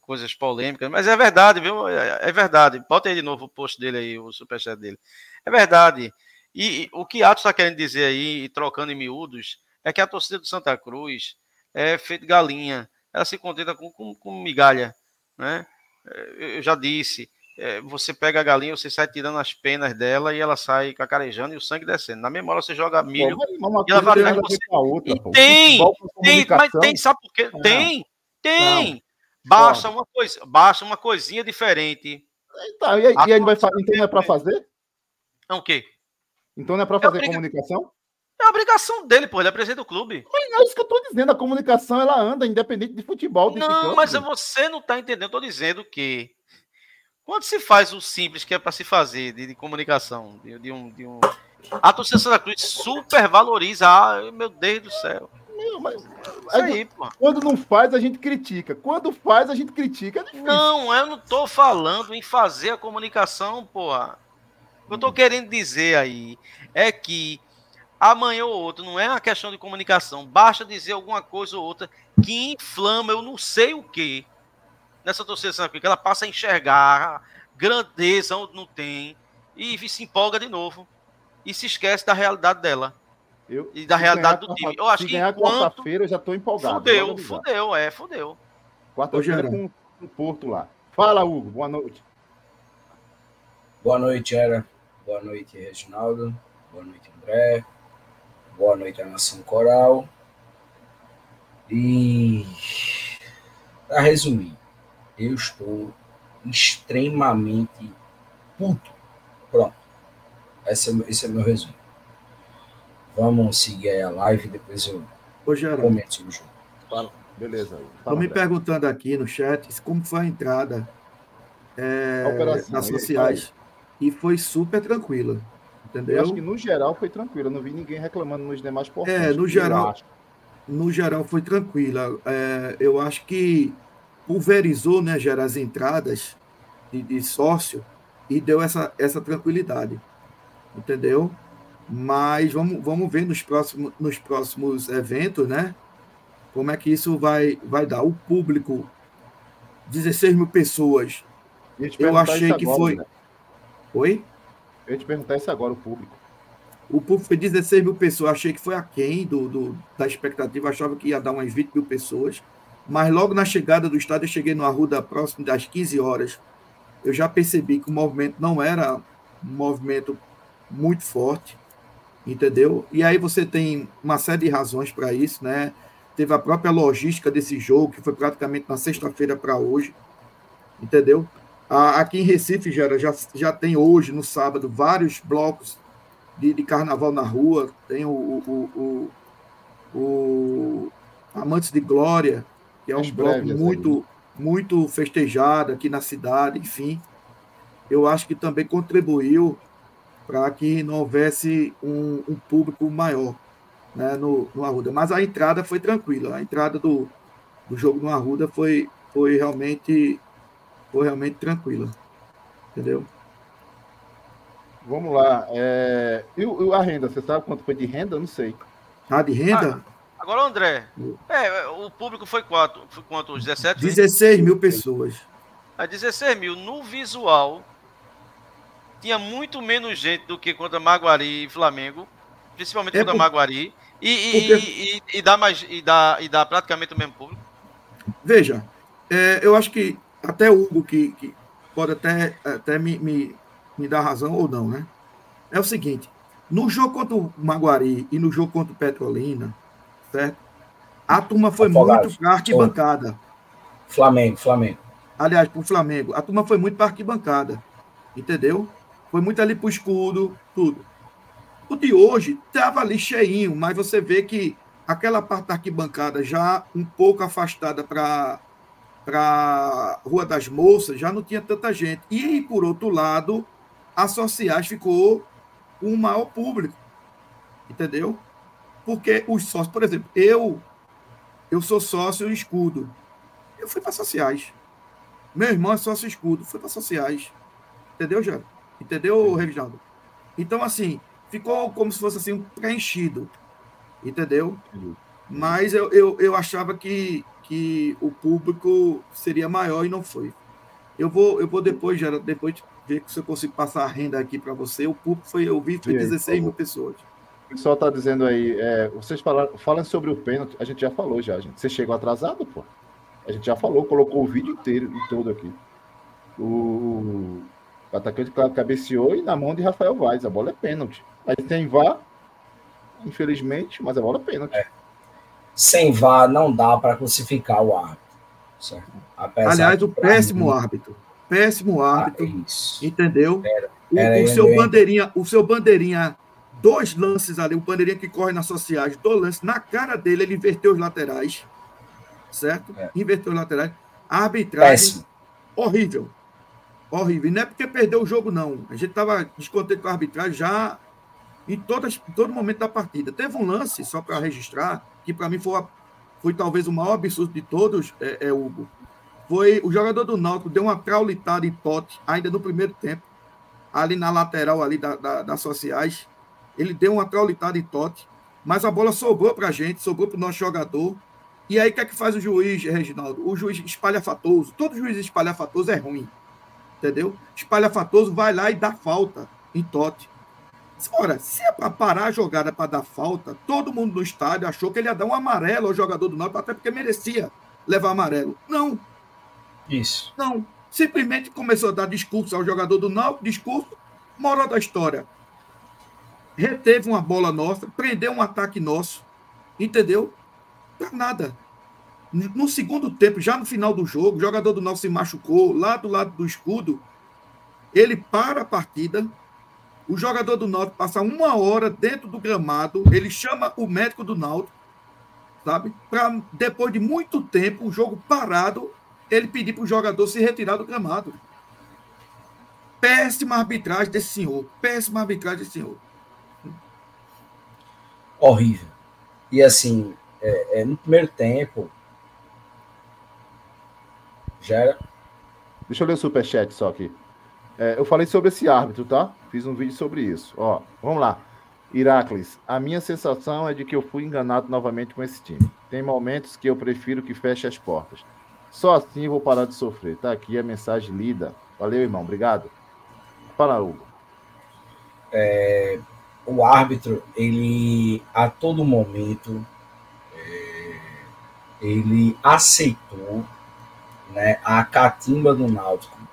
coisas polêmicas, mas é verdade, viu? É, é verdade. Bota aí de novo o post dele aí, o superchat dele. É verdade. E, e o que Atos está querendo dizer aí, trocando em miúdos, é que a torcida do Santa Cruz é feito galinha. Ela se contenta com, com, com migalha, né? É, eu já disse, é, você pega a galinha, você sai tirando as penas dela e ela sai cacarejando e o sangue descendo. Na memória você joga milho pô, e ela vai você. Outra, e tem, tem, mas tem, sabe por quê? Tem, tem. Não. Basta uma coisa, basta uma coisinha diferente. Então, e, aí, a, e aí vai fazer, então não é para fazer? É o quê? Então não é para fazer é comunicação? É a obrigação dele, pô, ele é presidente do clube. Mas é isso que eu tô dizendo, a comunicação ela anda independente de futebol. De não, mas você não tá entendendo, eu tô dizendo que quando se faz o simples que é para se fazer de, de comunicação, de, de, um, de um. A torcida Santa Cruz super valoriza. Ah, meu Deus do céu. Não, mas. Aí, quando não faz, a gente critica. Quando faz, a gente critica. É não, eu não tô falando em fazer a comunicação, porra. O que eu tô querendo dizer aí é que amanhã ou outro não é uma questão de comunicação. Basta dizer alguma coisa ou outra que inflama, eu não sei o que nessa torcida que ela passa a enxergar grandeza onde não tem e se empolga de novo e se esquece da realidade dela. Eu, e da realidade do time. Eu acho que enquanto... quarta-feira eu já estou empolgado. Fudeu, fudeu, é, fudeu. Quarta-feira com o Porto lá. Fala, Hugo, boa noite. Boa noite, Era. Boa noite, Reginaldo. Boa noite, André. Boa noite, a Nação Coral. E para resumir, eu estou extremamente puto. Pronto. Esse é, esse é meu resumo. Vamos seguir aí a live, depois eu Ô, comento o jogo. Fala. Beleza. Estão me perguntando aqui no chat como foi a entrada é, a nas sociais. E foi super tranquila. Entendeu? Eu acho que no geral foi tranquila. Não vi ninguém reclamando nos demais portões. É, no geral. No geral foi tranquila. É, eu acho que pulverizou, né, gera as entradas de, de, sócio e deu essa, essa tranquilidade, entendeu? Mas vamos, vamos ver nos próximos, nos próximos eventos, né? Como é que isso vai, vai dar. O público, 16 mil pessoas, eu achei que agora, foi. Né? Oi? Eu ia te perguntar isso agora, o público. O público foi 16 mil pessoas, achei que foi aquém do, do, da expectativa, achava que ia dar umas 20 mil pessoas. Mas logo na chegada do estádio, eu cheguei no Arruda próximo das 15 horas. Eu já percebi que o movimento não era um movimento muito forte, entendeu? E aí você tem uma série de razões para isso, né? Teve a própria logística desse jogo, que foi praticamente na sexta-feira para hoje, entendeu? Aqui em Recife, já, já, já tem hoje, no sábado, vários blocos de, de carnaval na rua. Tem o, o, o, o Amantes de Glória, que é um bloco muito, muito festejado aqui na cidade, enfim. Eu acho que também contribuiu para que não houvesse um, um, público maior né, no, no Arruda. Mas a entrada foi tranquila. A entrada do, do jogo no Arruda foi, foi realmente foi realmente tranquila. Entendeu? Vamos lá. É... E, a renda? Você sabe quanto foi de renda? Eu não sei. Ah, de renda? Ah, agora, André. É, o público foi quanto? Foi quanto? 17? 16 mil pessoas. É, 16 mil. No visual, tinha muito menos gente do que contra Maguari e Flamengo. Principalmente é contra por... Maguari. E, e, Porque... e, e, dá mais, e, dá, e dá praticamente o mesmo público. Veja, é, eu acho que até o Hugo, que, que pode até, até me, me, me dar razão ou não, né? É o seguinte: no jogo contra o Maguari e no jogo contra o Petrolina, certo? A turma foi Afogado. muito para arquibancada. Flamengo, Flamengo. Aliás, para o Flamengo. A turma foi muito para arquibancada. Entendeu? Foi muito ali para o escudo, tudo. O de hoje estava ali cheinho, mas você vê que aquela parte da arquibancada já um pouco afastada para para Rua das Moças, já não tinha tanta gente. E, por outro lado, a Sociais ficou com um maior público. Entendeu? Porque os sócios, por exemplo, eu eu sou sócio escudo. Eu fui para Sociais. Meu irmão é sócio escudo, foi para Sociais. Entendeu, Jair? Entendeu, Reginaldo? Então, assim, ficou como se fosse assim, preenchido. Entendeu? Mas eu, eu, eu achava que que o público seria maior e não foi. Eu vou, eu vou depois, já, depois ver se eu consigo passar a renda aqui para você. O público foi, eu vi, foi 16 mil pessoas. O pessoal está dizendo aí, é, vocês falaram, falam sobre o pênalti, a gente já falou já, gente. Você chegou atrasado, pô. A gente já falou, colocou o vídeo inteiro e todo aqui. O, o atacante cabeceou e na mão de Rafael Vaz, a bola é pênalti. Aí tem VAR, infelizmente, mas a bola é pênalti. É sem VAR não dá para crucificar o árbitro. Certo? Aliás, o péssimo mim, árbitro. Péssimo árbitro. Ah, entendeu? Era, era o, o seu bandeirinha, o seu bandeirinha, dois lances ali, o bandeirinha que corre nas sociais, dois lances, na cara dele, ele inverteu os laterais. Certo? É. Inverteu os laterais. A arbitragem péssimo. horrível. Horrível. E não é porque perdeu o jogo, não. A gente estava descontente com a arbitragem já em, todas, todo momento da partida. Teve um lance, só para registrar, que para mim foi, foi talvez o maior absurdo de todos, é, é Hugo. Foi o jogador do Náutico deu uma traulitada em pote, ainda no primeiro tempo, ali na lateral ali da, da, das sociais. Ele deu uma traulitada em tote, mas a bola sobrou para a gente, sobrou para o nosso jogador. E aí, o que é que faz o juiz, Reginaldo? O juiz espalhafatoso. Todo juiz espalhafatoso é ruim. Entendeu? Espalhafatoso vai lá e dá falta em tote. Ora, se é para parar a jogada para dar falta, todo mundo no estádio achou que ele ia dar um amarelo ao jogador do Náutico, até porque merecia levar amarelo. Não. Isso. Não. Simplesmente começou a dar discurso ao jogador do Náutico, discurso, moral da história. Reteve uma bola nossa, prendeu um ataque nosso, entendeu? Para nada. No segundo tempo, já no final do jogo, o jogador do Náutico se machucou, lá do lado do escudo, ele para a partida, o jogador do Náutico passa uma hora dentro do gramado, ele chama o médico do Náutico, sabe? Para depois de muito tempo, o jogo parado, ele pedir para o jogador se retirar do gramado. Péssima arbitragem desse senhor. Péssima arbitragem desse senhor. Horrível. E assim, é, é, no primeiro tempo. Já era. Deixa eu ler o superchat só aqui. É, eu falei sobre esse árbitro, tá? Fiz um vídeo sobre isso. Ó, vamos lá. Iráclis, a minha sensação é de que eu fui enganado novamente com esse time. Tem momentos que eu prefiro que feche as portas. Só assim eu vou parar de sofrer. Tá aqui a mensagem lida. Valeu, irmão. Obrigado. Fala, Hugo. É, o árbitro, ele a todo momento é, ele aceitou né, a catimba do Náutico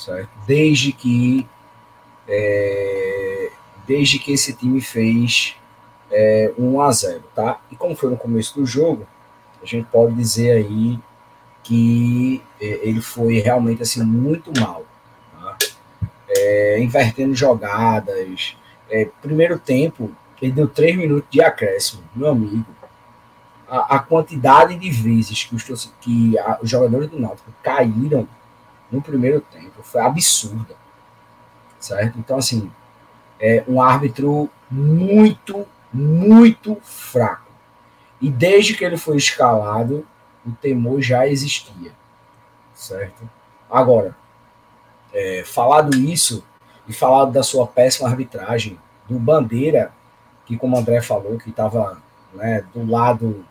certo? Desde que é, desde que esse time fez é, 1 a 0, tá? E como foi no começo do jogo, a gente pode dizer aí que é, ele foi realmente assim muito mal, é, invertendo jogadas. É, primeiro tempo, ele deu três minutos de acréscimo, meu amigo. A, a quantidade de vezes que os, que a, os jogadores do Náutico caíram no primeiro tempo foi absurda. Certo? Então, assim, é um árbitro muito, muito fraco. E desde que ele foi escalado, o temor já existia. Certo? Agora, é, falado isso, e falado da sua péssima arbitragem, do Bandeira, que como o André falou, que estava né, do lado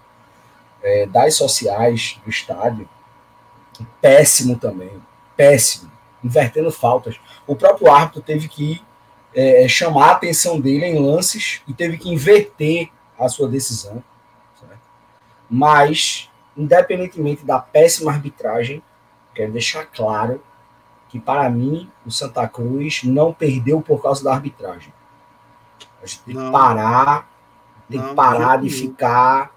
é, das sociais do estádio, péssimo também, péssimo, invertendo faltas. O próprio árbitro teve que é, chamar a atenção dele em lances e teve que inverter a sua decisão. Certo? Mas, independentemente da péssima arbitragem, quero deixar claro que, para mim, o Santa Cruz não perdeu por causa da arbitragem. A gente tem não. que parar, tem não, que parar de ficar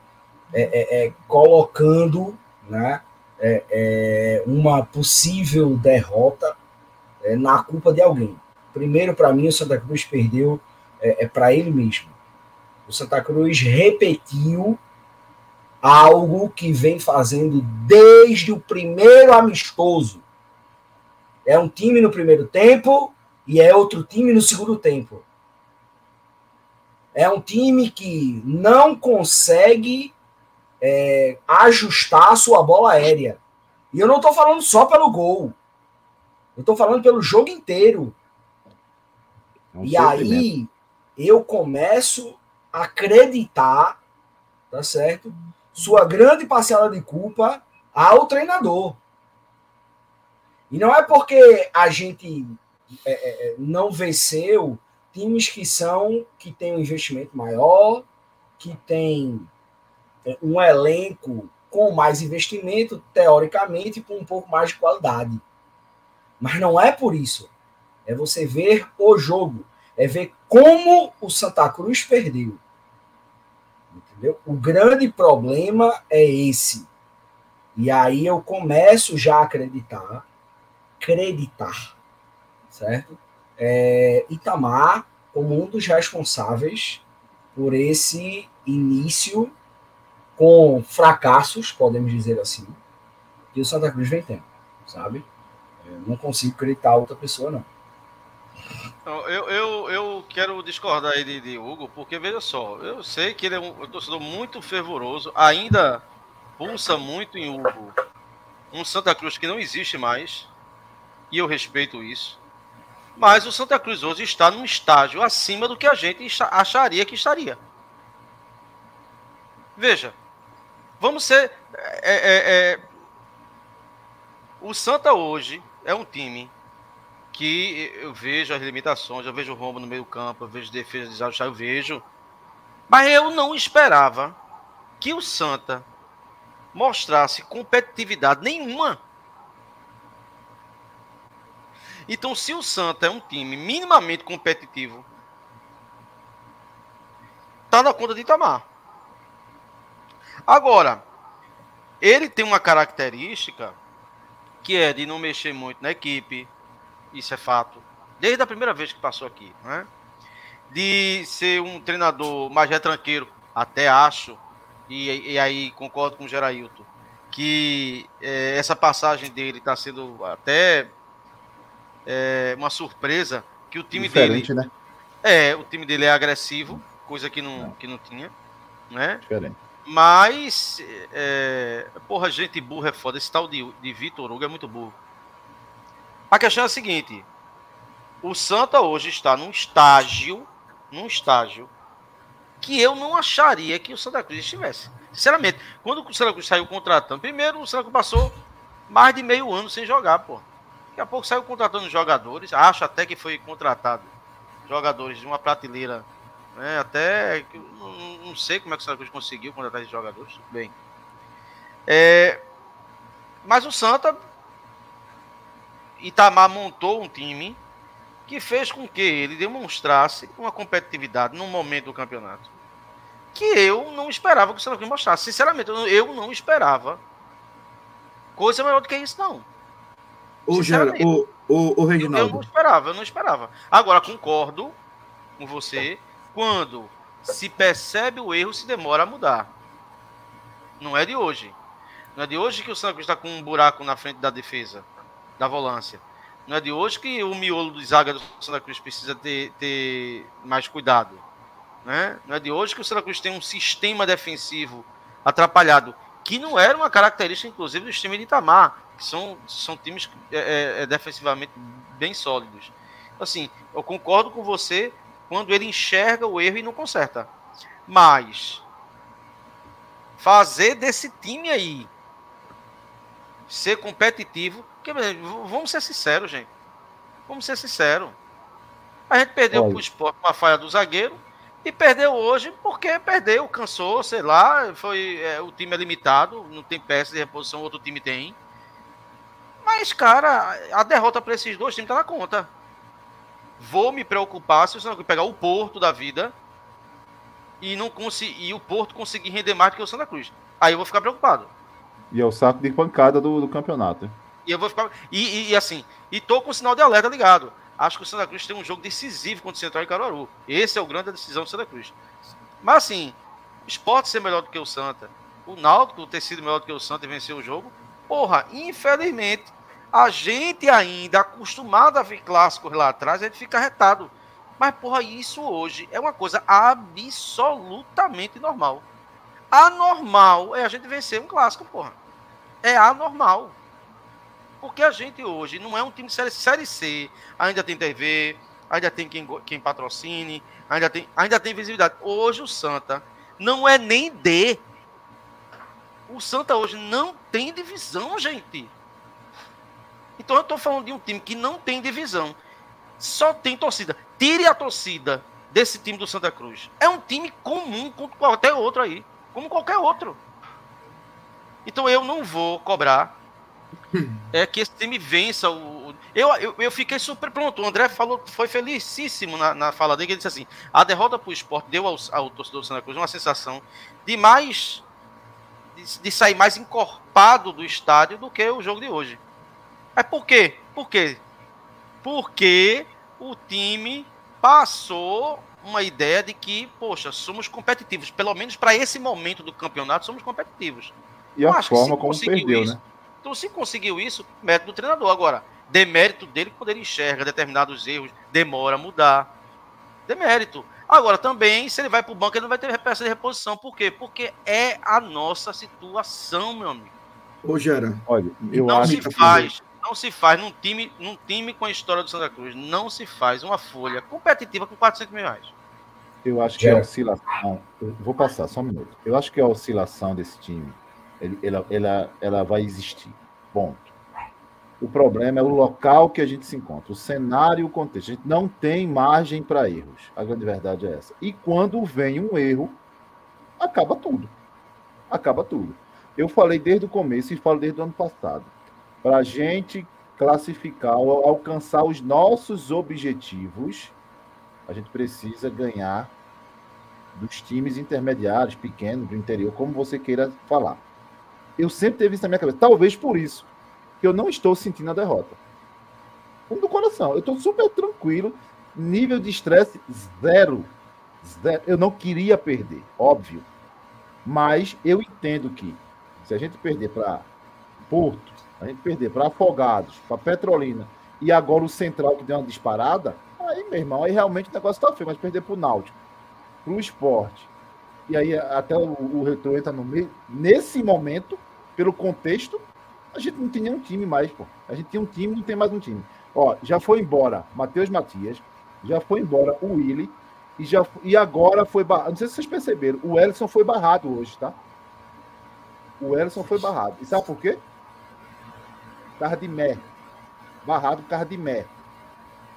é, é, é, colocando né, é, é, uma possível derrota na culpa de alguém. Primeiro, para mim, o Santa Cruz perdeu é, para ele mesmo. O Santa Cruz repetiu algo que vem fazendo desde o primeiro amistoso. É um time no primeiro tempo e é outro time no segundo tempo. É um time que não consegue é, ajustar a sua bola aérea. E eu não estou falando só pelo gol. Eu estou falando pelo jogo inteiro. É um e aí eu começo a acreditar, tá certo? Sua grande parcela de culpa ao treinador. E não é porque a gente é, é, é, não venceu times que são que têm um investimento maior, que tem é, um elenco com mais investimento, teoricamente, com um pouco mais de qualidade. Mas não é por isso. É você ver o jogo. É ver como o Santa Cruz perdeu. Entendeu? O grande problema é esse. E aí eu começo já a acreditar acreditar, certo? É, Itamar como um dos responsáveis por esse início com fracassos, podemos dizer assim, que o Santa Cruz vem tendo, sabe? Eu não consigo acreditar outra pessoa, não. Eu, eu, eu quero discordar aí de, de, Hugo, porque veja só, eu sei que ele é um torcedor muito fervoroso, ainda pulsa muito em Hugo um Santa Cruz que não existe mais, e eu respeito isso. Mas o Santa Cruz hoje está num estágio acima do que a gente acharia que estaria. Veja, vamos ser. É, é, é, o Santa hoje é um time que eu vejo as limitações, eu vejo o rombo no meio campo, eu vejo defesa desajustada, eu vejo. Mas eu não esperava que o Santa mostrasse competitividade nenhuma então, se o Santa é um time minimamente competitivo, tá na conta de Itamar. Agora, ele tem uma característica que é de não mexer muito na equipe, isso é fato, desde a primeira vez que passou aqui, né? De ser um treinador mais retranqueiro, até acho, e, e aí concordo com o Gerailton, que é, essa passagem dele está sendo até é, uma surpresa que o time Diferente, dele. Né? É, o time dele é agressivo, coisa que não, que não tinha. Né? Diferente. Mas, é, porra, gente burra é foda. Esse tal de, de Vitor Hugo é muito burro. A questão é a seguinte: o Santa hoje está num estágio, num estágio que eu não acharia que o Santa Cruz estivesse. Sinceramente, quando o Santa Cruz saiu contratando, primeiro o Santa Cruz passou mais de meio ano sem jogar, pô. Daqui a pouco saiu contratando jogadores. Acho até que foi contratado jogadores de uma prateleira. Né, até. Não, não sei como é que o Santa Cruz conseguiu contratar esses jogadores. Tudo bem. É, mas o Santa. Itamar montou um time que fez com que ele demonstrasse uma competitividade num momento do campeonato que eu não esperava que o Santa Cruz mostrasse. Sinceramente, eu não esperava coisa maior do que isso, não. Ô, Gera, ô, O, o Reginaldo. Eu não esperava, eu não esperava. Agora, concordo com você, quando se percebe o erro, se demora a mudar. Não é de hoje. Não é de hoje que o Cruz está com um buraco na frente da defesa, da volância. Não é de hoje que o miolo do zaga do Santa Cruz precisa ter, ter mais cuidado. Né? Não é de hoje que o Santa Cruz tem um sistema defensivo atrapalhado, que não era uma característica, inclusive, do time de Itamar, que são, são times é, é, é, defensivamente bem sólidos. Assim, eu concordo com você quando ele enxerga o erro e não conserta. Mas fazer desse time aí ser competitivo, porque, vamos ser sinceros, gente. Vamos ser sinceros. A gente perdeu para o esporte uma falha do zagueiro e perdeu hoje porque perdeu, cansou, sei lá, foi é, o time é limitado, não tem peça de reposição, outro time tem. Mas, cara, a derrota para esses dois times tá na conta. Vou me preocupar se o pegar o Porto da vida e não conseguir o Porto conseguir render mais do que o Santa Cruz. Aí eu vou ficar preocupado. E é o saco de pancada do, do campeonato. E eu vou ficar e, e, e assim, e tô com o sinal de alerta ligado acho que o Santa Cruz tem um jogo decisivo contra o Central e Caruaru. Esse é o grande decisão do Santa Cruz. Mas assim, esporte ser melhor do que o Santa, o Náutico ter sido melhor do que o Santa e vencer o jogo, porra, infelizmente, a gente ainda, acostumado a ver clássicos lá atrás, a gente fica retado. Mas, porra, isso hoje é uma coisa absolutamente normal. Anormal é a gente vencer um clássico, porra. É anormal. Porque a gente hoje não é um time série, série C. Ainda tem TV, ainda tem quem, quem patrocine, ainda tem, ainda tem visibilidade. Hoje o Santa não é nem D. O Santa hoje não tem divisão, gente. Então eu estou falando de um time que não tem divisão. Só tem torcida. Tire a torcida desse time do Santa Cruz. É um time comum com qualquer outro aí. Como qualquer outro. Então eu não vou cobrar é que esse time vença o. Eu, eu, eu fiquei super pronto. O André falou, foi felicíssimo na, na fala dele. Ele disse assim: a derrota para o esporte deu ao, ao torcedor do Santa Cruz uma sensação de mais. De, de, sair mais encorpado do estádio do que o jogo de hoje. É por quê? Por quê? Porque o time passou uma ideia de que, poxa, somos competitivos. Pelo menos para esse momento do campeonato, somos competitivos. E a forma como perdeu, isso, né? Então, se conseguiu isso, mérito do treinador. Agora, demérito dele quando ele enxerga determinados erros, demora a mudar. Demérito. Agora, também, se ele vai para o banco, ele não vai ter peça de reposição. Por quê? Porque é a nossa situação, meu amigo. Ô, Gera, olha, eu não acho se faz, não se faz num time, num time com a história do Santa Cruz, não se faz uma folha competitiva com 400 mil reais. Eu acho que a oscilação. vou passar só um minuto. Eu acho que a oscilação desse time ela, ela, ela vai existir. Ponto. O problema é o local que a gente se encontra, o cenário e o contexto. A gente não tem margem para erros. A grande verdade é essa. E quando vem um erro, acaba tudo. Acaba tudo. Eu falei desde o começo e falo desde o ano passado. Para a gente classificar alcançar os nossos objetivos, a gente precisa ganhar dos times intermediários, pequenos, do interior, como você queira falar. Eu sempre teve isso na minha cabeça. Talvez por isso que eu não estou sentindo a derrota. Do coração. Eu estou super tranquilo. Nível de estresse zero. zero. Eu não queria perder, óbvio. Mas eu entendo que se a gente perder para Porto, a gente perder para Afogados, para Petrolina e agora o Central que deu uma disparada, aí, meu irmão, aí realmente o negócio está feio. Mas perder para o Náutico, para o esporte, e aí até o, o retrô entra no meio. Nesse momento, pelo contexto, a gente não tem nenhum time mais, pô. A gente tem um time, não tem mais um time. Ó, já foi embora Matheus Matias, já foi embora o Willi, e, já, e agora foi barrado. Não sei se vocês perceberam, o Ellison foi barrado hoje, tá? O Ellison foi barrado. E sabe por quê? Carro de mé. Barrado carro de mé.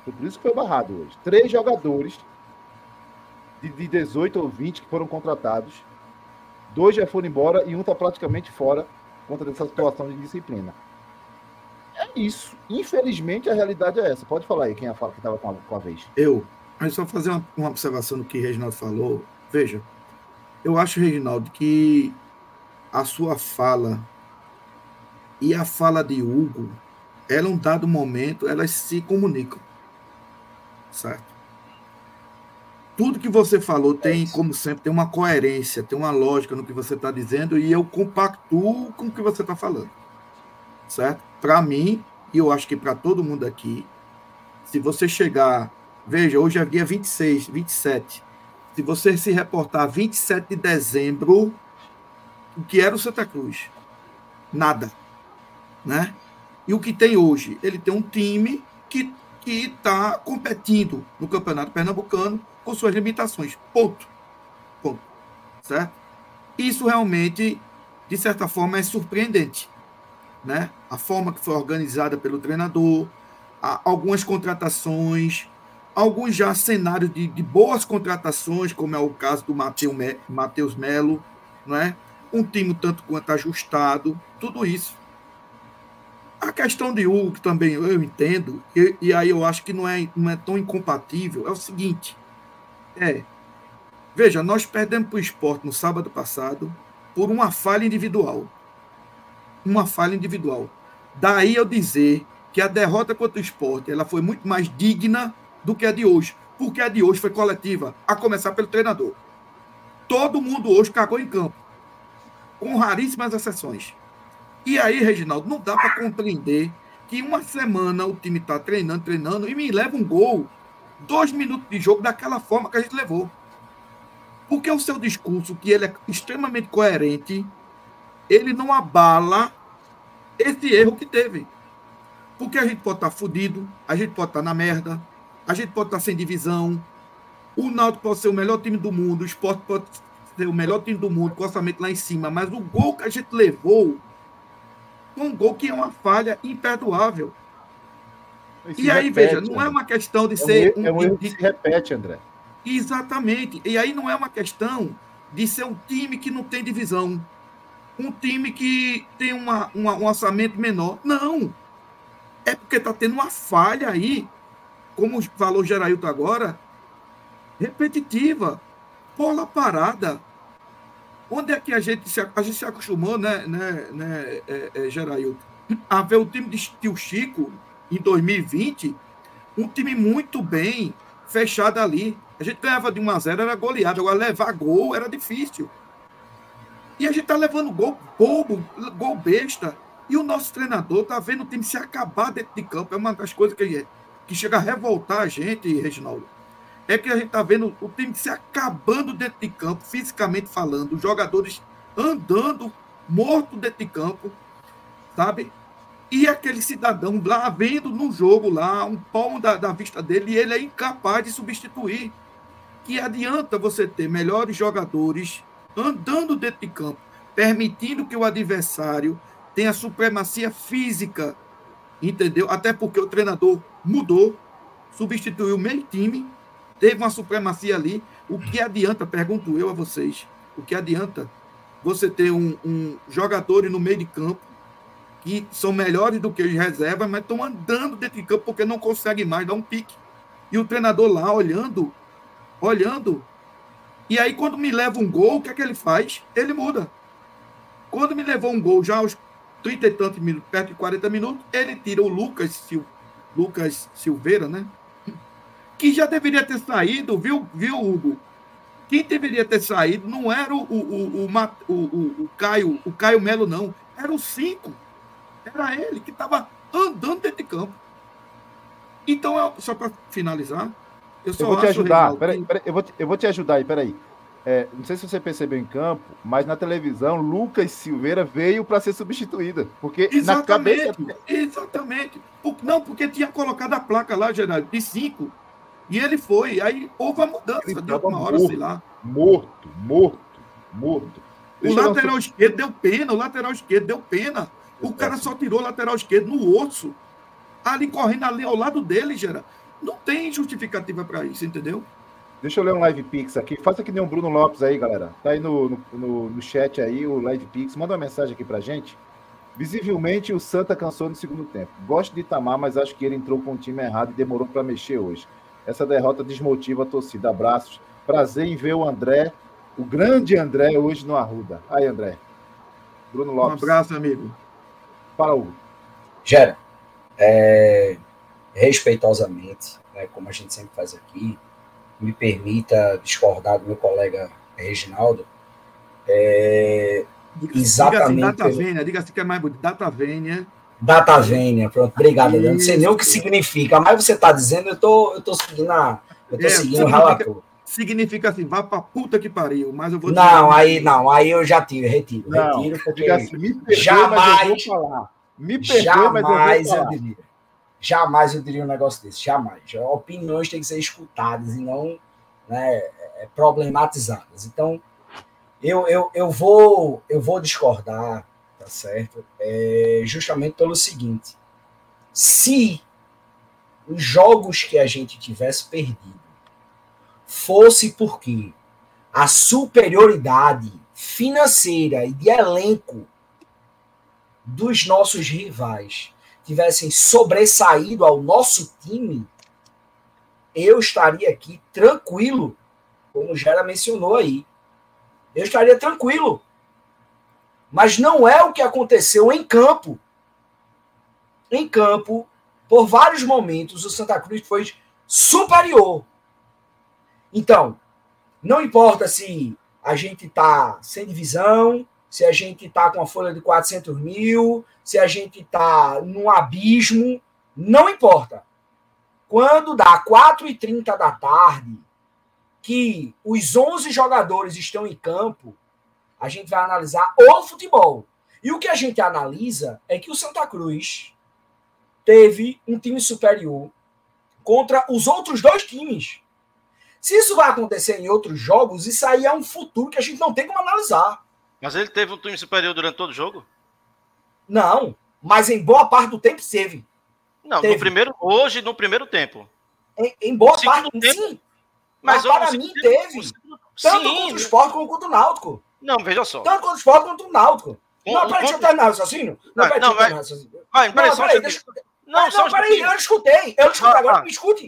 Foi por isso que foi barrado hoje. Três jogadores de, de 18 ou 20 que foram contratados. Dois já foram embora e um está praticamente fora contra essa situação de disciplina. É isso. Infelizmente, a realidade é essa. Pode falar aí quem estava com, com, a vez. Eu. Mas só fazer uma, uma observação do que o Reginaldo falou. Veja, eu acho, Reginaldo, que a sua fala e a fala de Hugo ela, um dado momento, elas se comunicam. Certo? Tudo que você falou tem, como sempre, tem uma coerência, tem uma lógica no que você está dizendo e eu compactuo com o que você está falando. Certo? Para mim, e eu acho que para todo mundo aqui, se você chegar. Veja, hoje é dia 26, 27. Se você se reportar 27 de dezembro, o que era o Santa Cruz? Nada. Né? E o que tem hoje? Ele tem um time que está competindo no Campeonato Pernambucano com suas limitações. Ponto. Ponto. Certo? Isso realmente, de certa forma, é surpreendente. Né? A forma que foi organizada pelo treinador, algumas contratações, alguns já cenários de, de, boas contratações, como é o caso do Matheus Melo, não é? um time tanto quanto ajustado, tudo isso. A questão de Hugo, que também eu entendo, e, e, aí eu acho que não é, não é tão incompatível, é o seguinte: é. Veja, nós perdemos para o esporte no sábado passado por uma falha individual. Uma falha individual. Daí eu dizer que a derrota contra o esporte ela foi muito mais digna do que a de hoje, porque a de hoje foi coletiva, a começar pelo treinador. Todo mundo hoje cagou em campo, com raríssimas exceções. E aí, Reginaldo, não dá para compreender que uma semana o time está treinando, treinando, e me leva um gol, dois minutos de jogo, daquela forma que a gente levou. Porque o seu discurso, que ele é extremamente coerente, ele não abala esse erro que teve. Porque a gente pode estar tá fudido, a gente pode estar tá na merda, a gente pode estar tá sem divisão, o Náutico pode ser o melhor time do mundo, o Sport pode ser o melhor time do mundo, com orçamento lá em cima, mas o gol que a gente levou um gol que é uma falha imperdoável. E aí, repete, veja, não é uma questão de é ser. Um, é um erro que se repete, André. Exatamente. E aí não é uma questão de ser um time que não tem divisão. Um time que tem uma, uma um orçamento menor. Não. É porque está tendo uma falha aí, como falou Gerailton agora, repetitiva. Bola parada. Onde é que a gente se, a gente se acostumou, né, né, né é, é, a ver o time de Tio Chico em 2020, um time muito bem fechado ali. A gente ganhava de 1 a 0 era goleado, agora levar gol era difícil. E a gente tá levando gol bobo, gol besta. E o nosso treinador tá vendo o time se acabar dentro de campo. É uma das coisas que, que chega a revoltar a gente, Reginaldo é que a gente está vendo o time se acabando dentro de campo, fisicamente falando, os jogadores andando morto dentro de campo, sabe? E aquele cidadão lá vendo no jogo lá, um palmo da, da vista dele, e ele é incapaz de substituir. Que adianta você ter melhores jogadores andando dentro de campo, permitindo que o adversário tenha supremacia física, entendeu? Até porque o treinador mudou, substituiu o meio time Teve uma supremacia ali. O que adianta, pergunto eu a vocês, o que adianta você ter um, um jogador no meio de campo que são melhores do que os reservas, mas estão andando dentro de campo porque não conseguem mais dar um pique. E o treinador lá olhando, olhando. E aí, quando me leva um gol, o que é que ele faz? Ele muda. Quando me levou um gol, já aos 30 e tantos minutos, perto de 40 minutos, ele tira o Lucas, Sil, Lucas Silveira, né? Que já deveria ter saído, viu, viu, Hugo? Quem deveria ter saído não era o, o, o, o, o, Caio, o Caio Melo, não. Era o cinco. Era ele que estava andando dentro de campo. Então, eu, só para finalizar, eu só eu vou te ajudar. Peraí, peraí, eu, vou te, eu vou te ajudar aí, peraí. É, não sei se você percebeu em campo, mas na televisão, Lucas Silveira veio para ser substituída. Porque exatamente, na cabeça. Exatamente. Não, porque tinha colocado a placa lá, Geraldo, de cinco. E ele foi. Aí houve a mudança ele de alguma hora, morto, sei lá. Morto, morto, morto. Deixa o lateral esquerdo deu pena, o lateral esquerdo deu pena. O cara só tirou o lateral esquerdo no osso. Ali correndo ali ao lado dele, Gera. Não tem justificativa para isso, entendeu? Deixa eu ler um live pix aqui. Faça que nem o Bruno Lopes aí, galera. Tá aí no, no, no, no chat aí, o live pix. Manda uma mensagem aqui pra gente. Visivelmente o Santa cansou no segundo tempo. Gosto de Itamar, mas acho que ele entrou com o time errado e demorou para mexer hoje. Essa derrota desmotiva a torcida. Abraços. Prazer em ver o André, o grande André, hoje no Arruda. Aí, André. Bruno Lopes. Um abraço, amigo. Fala, Hugo. Gera, é, respeitosamente, né, como a gente sempre faz aqui, me permita discordar do meu colega Reginaldo, é, exatamente. Diga assim, data vênia, diga assim que é mais bonito, data vênia. Data vênia, pronto, obrigado. Eu não sei nem o que significa, mas você está dizendo, eu tô, eu tô seguindo a, eu tô é, seguindo o relator. Significa assim, vá pra puta que pariu, mas eu vou Não, aí não, aí eu já tiro, retiro, não, retiro, porque assim, me perdoe, jamais, me perdoe, jamais eu, eu diria. Jamais eu diria um negócio desse, jamais. Opiniões têm que ser escutadas e não né, é, problematizadas. Então, eu, eu, eu, vou, eu vou discordar, tá certo? É, justamente pelo seguinte: se os jogos que a gente tivesse perdido fosse porque a superioridade financeira e de elenco dos nossos rivais tivessem sobressaído ao nosso time, eu estaria aqui tranquilo, como o Gera mencionou aí. Eu estaria tranquilo. Mas não é o que aconteceu em campo. Em campo, por vários momentos, o Santa Cruz foi superior. Então, não importa se a gente está sem divisão, se a gente está com a folha de 400 mil, se a gente está num abismo, não importa. Quando dá 4h30 da tarde, que os 11 jogadores estão em campo, a gente vai analisar o futebol. E o que a gente analisa é que o Santa Cruz teve um time superior contra os outros dois times. Se isso vai acontecer em outros jogos, isso aí é um futuro que a gente não tem como analisar. Mas ele teve um time superior durante todo o jogo? Não, mas em boa parte do tempo teve. Não, teve. no primeiro, hoje, no primeiro tempo. Em, em boa parte, tempo, sim. Mas, mas para mim teve. Segundo, tanto sim, contra o Sport como contra o Náutico. Não, veja só. Tanto contra o Sport quanto o Náutico. Um, não, peraí, deixa eu terminar o raciocínio. Não, peraí, não, vai. Vai, peraí, não, peraí, deixa... Não, não, peraí, eu escutei. Eu escutei, agora me escute.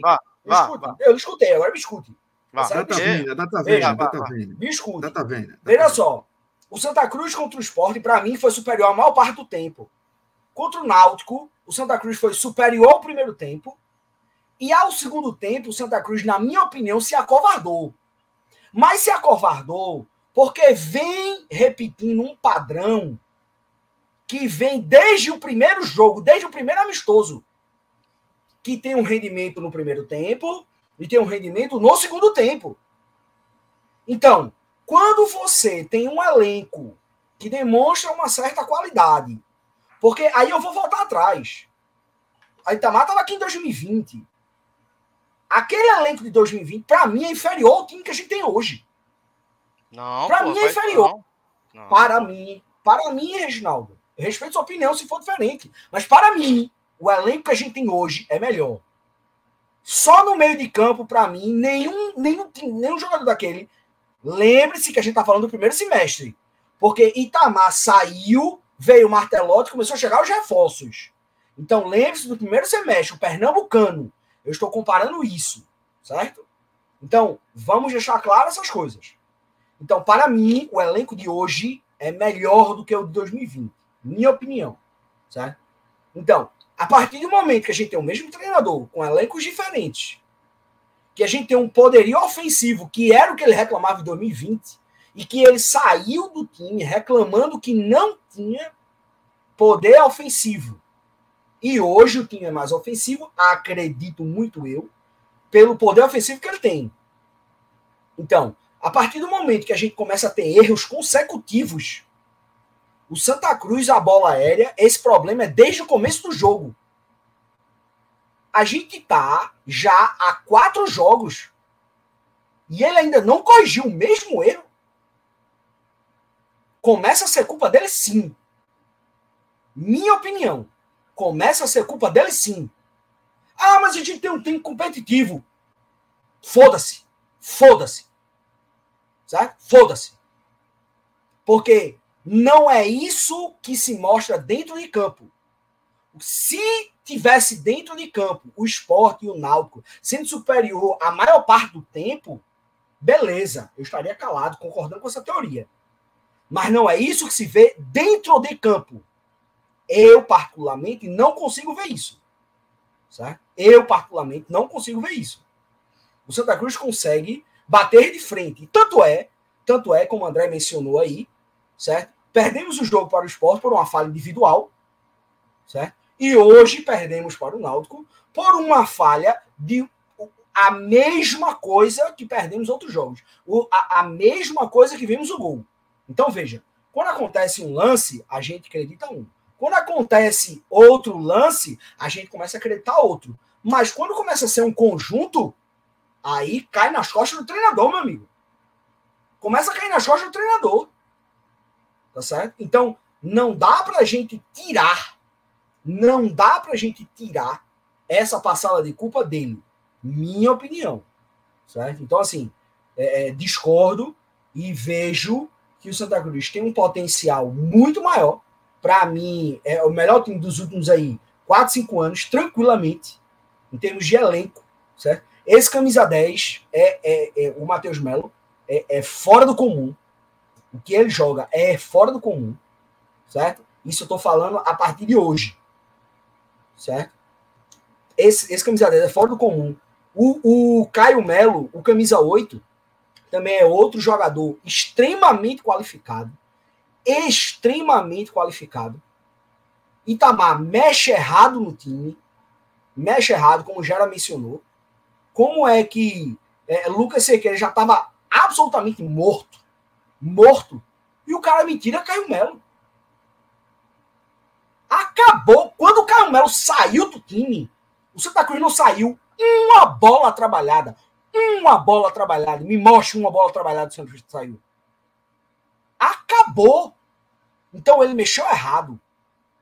Eu escutei, agora me escute. Data venda, data venda, data venda. Me escute. Veja só. O Santa Cruz contra o Sport, para mim, foi superior a maior parte do tempo. Contra o Náutico, o Santa Cruz foi superior ao primeiro tempo. E ao segundo tempo, o Santa Cruz, na minha opinião, se acovardou. Mas se acovardou porque vem repetindo um padrão que vem desde o primeiro jogo, desde o primeiro amistoso, que tem um rendimento no primeiro tempo e tem um rendimento no segundo tempo. Então, quando você tem um elenco que demonstra uma certa qualidade, porque aí eu vou voltar atrás. A Itamar estava aqui em 2020. Aquele elenco de 2020, para mim, é inferior ao time que a gente tem hoje. Não. Para mim é inferior. Não. Não. Para mim, para mim, Reginaldo. Eu respeito sua opinião se for diferente. Mas para mim, o elenco que a gente tem hoje é melhor. Só no meio de campo, para mim, nenhum, nenhum, nenhum jogador daquele Lembre-se que a gente está falando do primeiro semestre. Porque Itamar saiu, veio o Martelotti, começou a chegar os reforços. Então lembre-se do primeiro semestre, o Pernambucano. Eu estou comparando isso, certo? Então, vamos deixar claras essas coisas. Então, para mim, o elenco de hoje é melhor do que o de 2020. Minha opinião. Certo? Então, a partir do momento que a gente tem o mesmo treinador, com elencos diferentes, que a gente tem um poderio ofensivo, que era o que ele reclamava em 2020, e que ele saiu do time reclamando que não tinha poder ofensivo. E hoje o time é mais ofensivo, acredito muito eu, pelo poder ofensivo que ele tem. Então, a partir do momento que a gente começa a ter erros consecutivos, o Santa Cruz, a bola aérea, esse problema é desde o começo do jogo a gente tá já há quatro jogos e ele ainda não corrigiu o mesmo erro. Começa a ser culpa dele sim. Minha opinião. Começa a ser culpa dele sim. Ah, mas a gente tem um time competitivo. Foda-se. Foda-se. Certo? Foda-se. Porque não é isso que se mostra dentro de campo. Se tivesse dentro de campo o esporte e o náutico sendo superior a maior parte do tempo, beleza, eu estaria calado, concordando com essa teoria. Mas não é isso que se vê dentro de campo. Eu, particularmente, não consigo ver isso. Certo? Eu, particularmente, não consigo ver isso. O Santa Cruz consegue bater de frente. Tanto é, tanto é, como o André mencionou aí, certo? Perdemos o jogo para o esporte por uma falha individual, certo? E hoje perdemos para o Náutico por uma falha de a mesma coisa que perdemos outros jogos. O, a, a mesma coisa que vimos o gol. Então, veja, quando acontece um lance, a gente acredita um. Quando acontece outro lance, a gente começa a acreditar outro. Mas quando começa a ser um conjunto, aí cai nas costas do treinador, meu amigo. Começa a cair nas costas do treinador. Tá certo? Então, não dá pra gente tirar, não dá pra gente tirar essa passada de culpa dele. Minha opinião. Certo? Então, assim, é, é, discordo e vejo que o Santa Cruz tem um potencial muito maior. Para mim, é o melhor time dos últimos aí 4, 5 anos, tranquilamente, em termos de elenco, certo? Esse camisa 10 é, é, é o Matheus Melo, é, é, fora do comum. O que ele joga é fora do comum, certo? Isso eu estou falando a partir de hoje, certo? Esse, esse camisa 10 é fora do comum. O, o Caio Melo, o camisa 8, também é outro jogador extremamente qualificado. Extremamente qualificado. Itamar mexe errado no time. Mexe errado, como já mencionou. Como é que é, Lucas Sequeira já estava absolutamente morto. Morto. E o cara me tira Caio Melo. Acabou. Quando o Caio Melo saiu do time, o Santa Cruz não saiu uma bola trabalhada. Uma bola trabalhada. Me mostre uma bola trabalhada do Santa Cruz saiu. Acabou. Então ele mexeu errado.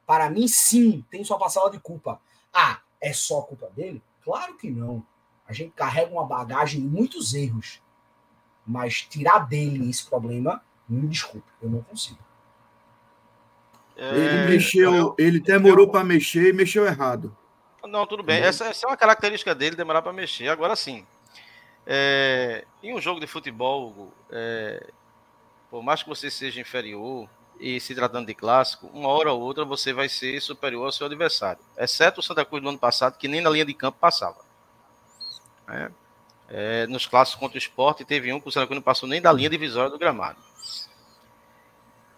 Para mim, sim, tem sua passada de culpa. Ah, é só culpa dele? Claro que não. A gente carrega uma bagagem de muitos erros. Mas tirar dele esse problema, me desculpe, eu não consigo. É... Ele mexeu, ele demorou para mexer e mexeu errado. Não, tudo bem. Essa, essa, é uma característica dele, demorar para mexer. Agora sim, é, em um jogo de futebol, é, por mais que você seja inferior e se tratando de clássico, uma hora ou outra você vai ser superior ao seu adversário. Exceto o Santa Cruz do ano passado, que nem na linha de campo passava. É, é, nos clássicos contra o esporte, teve um que o Santa Cruz não passou nem da linha divisória do gramado.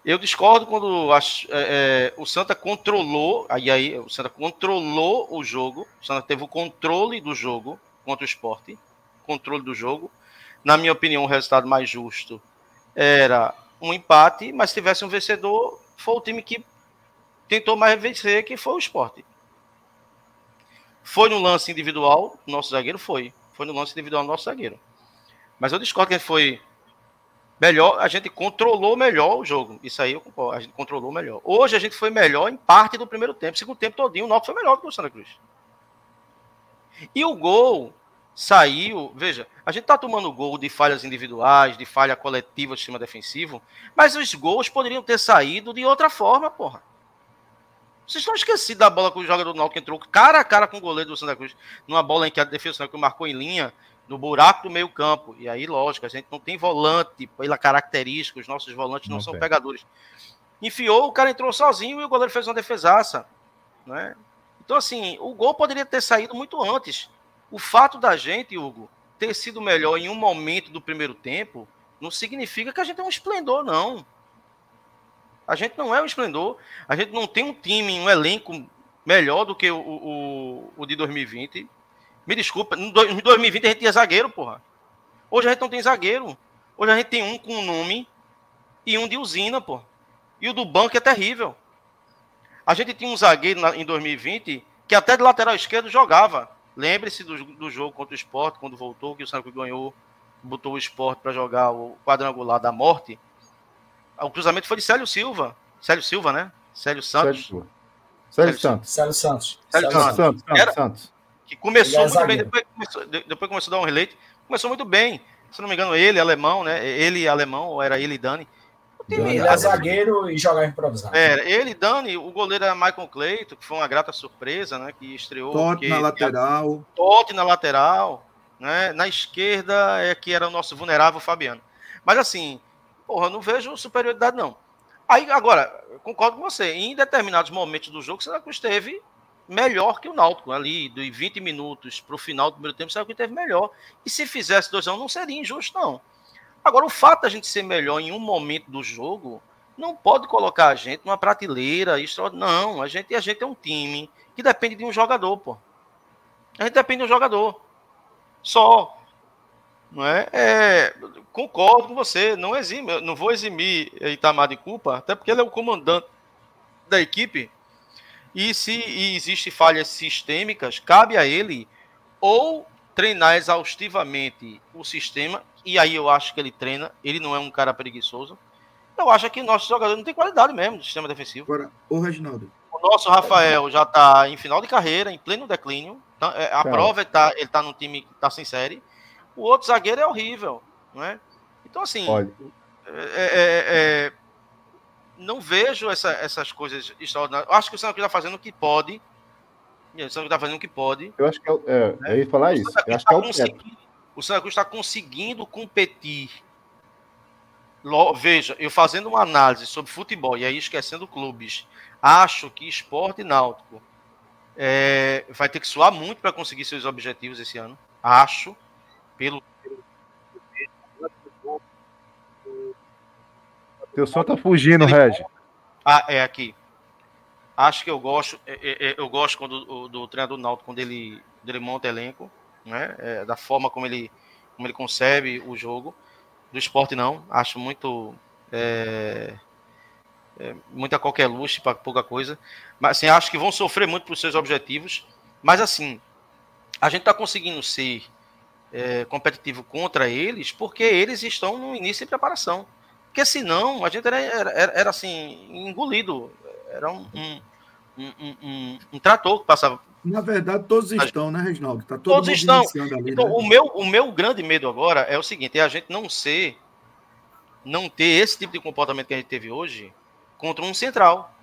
Eu discordo quando acho, é, é, o Santa controlou, aí, aí o Santa controlou o jogo, o Santa teve o controle do jogo contra o esporte, controle do jogo. Na minha opinião, o resultado mais justo era um empate, mas se tivesse um vencedor, foi o time que tentou mais vencer, que foi o esporte. Foi no lance individual, nosso zagueiro foi. Foi no lance individual, nosso zagueiro. Mas eu discordo que foi melhor, a gente controlou melhor o jogo. Isso aí eu concordo, a gente controlou melhor. Hoje a gente foi melhor em parte do primeiro tempo. Segundo tempo todinho, o Náutico foi melhor do que o Santa Cruz. E o gol saiu, veja, a gente tá tomando gol de falhas individuais, de falha coletiva do sistema defensivo, mas os gols poderiam ter saído de outra forma, porra. Vocês estão esquecidos da bola que o jogador do Náutico entrou cara a cara com o goleiro do Santa Cruz, numa bola em que a defesa do Santa Cruz marcou em linha, no buraco do meio campo. E aí, lógico, a gente não tem volante pela característica, os nossos volantes não, não são pegadores. Enfiou, o cara entrou sozinho e o goleiro fez uma defesaça. Né? Então, assim, o gol poderia ter saído muito antes. O fato da gente, Hugo, ter sido melhor em um momento do primeiro tempo, não significa que a gente é um esplendor, não. A gente não é um esplendor. A gente não tem um time, um elenco melhor do que o, o, o de 2020. Me desculpa, em 2020 a gente tinha zagueiro, porra. Hoje a gente não tem zagueiro. Hoje a gente tem um com nome e um de usina, pô. E o do banco é terrível. A gente tinha um zagueiro na, em 2020 que até de lateral esquerdo jogava. Lembre-se do, do, jogo contra o esporte, quando voltou, que o Santos ganhou, botou o esporte para jogar o quadrangular da morte. O cruzamento foi de Célio Silva. Célio Silva, né? Célio Santos. Célio, Célio Santos. Célio Santos. Célio Santos. Santos. Era, Santos. Que começou muito bem, depois começou, depois começou a dar um relate, começou muito bem. Se não me engano, ele, alemão, né? Ele, alemão, ou era ele e Dani. Ele é zagueiro e joga improvisado. Era, ele, Dani, o goleiro era Michael Cleito, que foi uma grata surpresa, né? Que estreou. Totti na lateral. Totti na lateral. Né? Na esquerda é que era o nosso vulnerável Fabiano. Mas assim, porra, não vejo superioridade, não. Aí, agora, concordo com você. Em determinados momentos do jogo, Santa Cruz teve melhor que o Náutico. Ali, de 20 minutos para o final do primeiro tempo, saiu que teve melhor. E se fizesse 2 a 1 um, não seria injusto, não. Agora, o fato da gente ser melhor em um momento do jogo não pode colocar a gente numa prateleira extraordinária. Não, a gente, a gente é um time que depende de um jogador, pô. A gente depende de um jogador. Só. Não é? é concordo com você. Não exime, não vou eximir Itamar de culpa, até porque ele é o comandante da equipe. E se e existe falhas sistêmicas, cabe a ele ou treinar exaustivamente o sistema, e aí eu acho que ele treina, ele não é um cara preguiçoso. Eu acho que nosso jogador não tem qualidade mesmo do sistema defensivo. Agora, o Reginaldo. O nosso Rafael já está em final de carreira, em pleno declínio. Tá, é, a prova está ele tá no time que está sem série. O outro zagueiro é horrível, não é? Então, assim. É, é, é, não vejo essa, essas coisas extraordinárias. Acho que o Santos está fazendo o que pode. O Santos está fazendo o que pode. Eu acho que é, é né? eu ia falar isso. Eu acho que é o, o Santa Cruz está conseguindo competir. Veja, eu fazendo uma análise sobre futebol e aí esquecendo clubes, acho que esporte náutico é, vai ter que suar muito para conseguir seus objetivos esse ano. Acho, pelo. Teu som tá fugindo, Regi. Ah, é aqui. Acho que eu gosto, é, é, é eu gosto quando, do, do treinador náutico quando ele, quando ele monta elenco né? É, da forma como ele, como ele concebe o jogo. Do esporte, não. Acho muito. É, é, muita qualquer luxo para pouca coisa. Mas assim, acho que vão sofrer muito por seus objetivos. Mas assim, a gente está conseguindo ser é, competitivo contra eles porque eles estão no início de preparação. Porque senão a gente era, era, era assim, engolido. Era um, um, um, um, um trator que passava na verdade, todos estão, né, Reginaldo? Tá todo todos estão. Ali, então, né? o, meu, o meu grande medo agora é o seguinte: é a gente não ser, não ter esse tipo de comportamento que a gente teve hoje contra um central,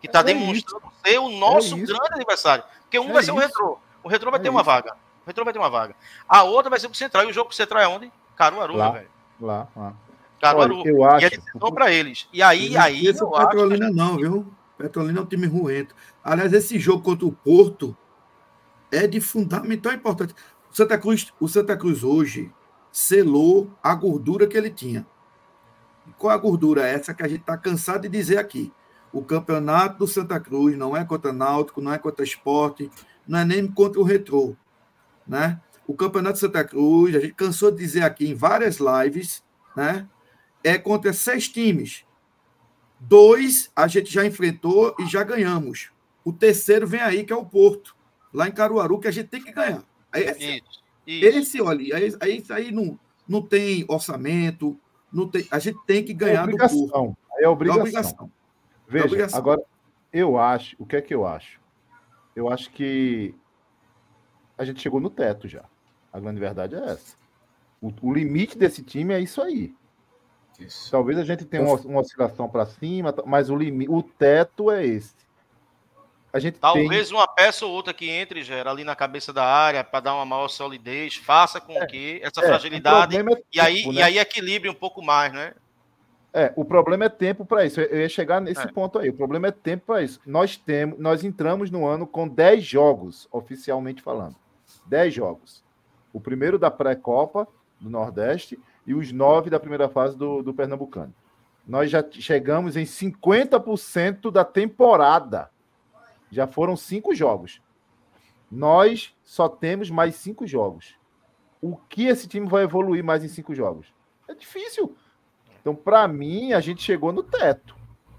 que está é demonstrando isso. ser o nosso é grande adversário. Porque um é vai ser o retrô. O retrô vai é ter uma vaga. O retrô vai ter uma vaga. A outra vai ser o central. E o jogo pro central é onde? Caruaru, lá, velho. Lá, lá. Caruaru. Olha, eu acho. E a decisão para eles. E aí, aí. Esse é Petrolina, acho... não, viu? Petrolina é um time ruento. Aliás, esse jogo contra o Porto é de fundamental importância. O Santa Cruz, o Santa Cruz hoje selou a gordura que ele tinha. qual a gordura? Essa que a gente está cansado de dizer aqui. O campeonato do Santa Cruz não é contra Náutico, não é contra Esporte, não é nem contra o Retrô. Né? O campeonato do Santa Cruz, a gente cansou de dizer aqui em várias lives, né? é contra seis times. Dois a gente já enfrentou e já ganhamos. O terceiro vem aí, que é o Porto lá em Caruaru, que a gente tem que ganhar. Esse, isso, isso. esse olha, aí, aí, aí não, não tem orçamento, não tem, a gente tem que ganhar é obrigação. do Porto. É obrigação. É obrigação. Veja, é obrigação. agora, eu acho, o que é que eu acho? Eu acho que a gente chegou no teto já. A grande verdade é essa. O, o limite desse time é isso aí. Isso. Talvez a gente tenha uma, uma oscilação para cima, mas o, limite, o teto é esse a gente Talvez tem... uma peça ou outra que entre, Gera, ali na cabeça da área para dar uma maior solidez, faça com é, que essa é, fragilidade é e, aí, né? e aí equilibre um pouco mais, né? É, o problema é tempo para isso. Eu ia chegar nesse é. ponto aí. O problema é tempo para isso. Nós temos, nós entramos no ano com 10 jogos, oficialmente falando. 10 jogos. O primeiro da pré-copa do Nordeste e os nove da primeira fase do, do Pernambucano. Nós já chegamos em 50% da temporada. Já foram cinco jogos. Nós só temos mais cinco jogos. O que esse time vai evoluir mais em cinco jogos? É difícil. Então, para mim, a gente chegou no teto.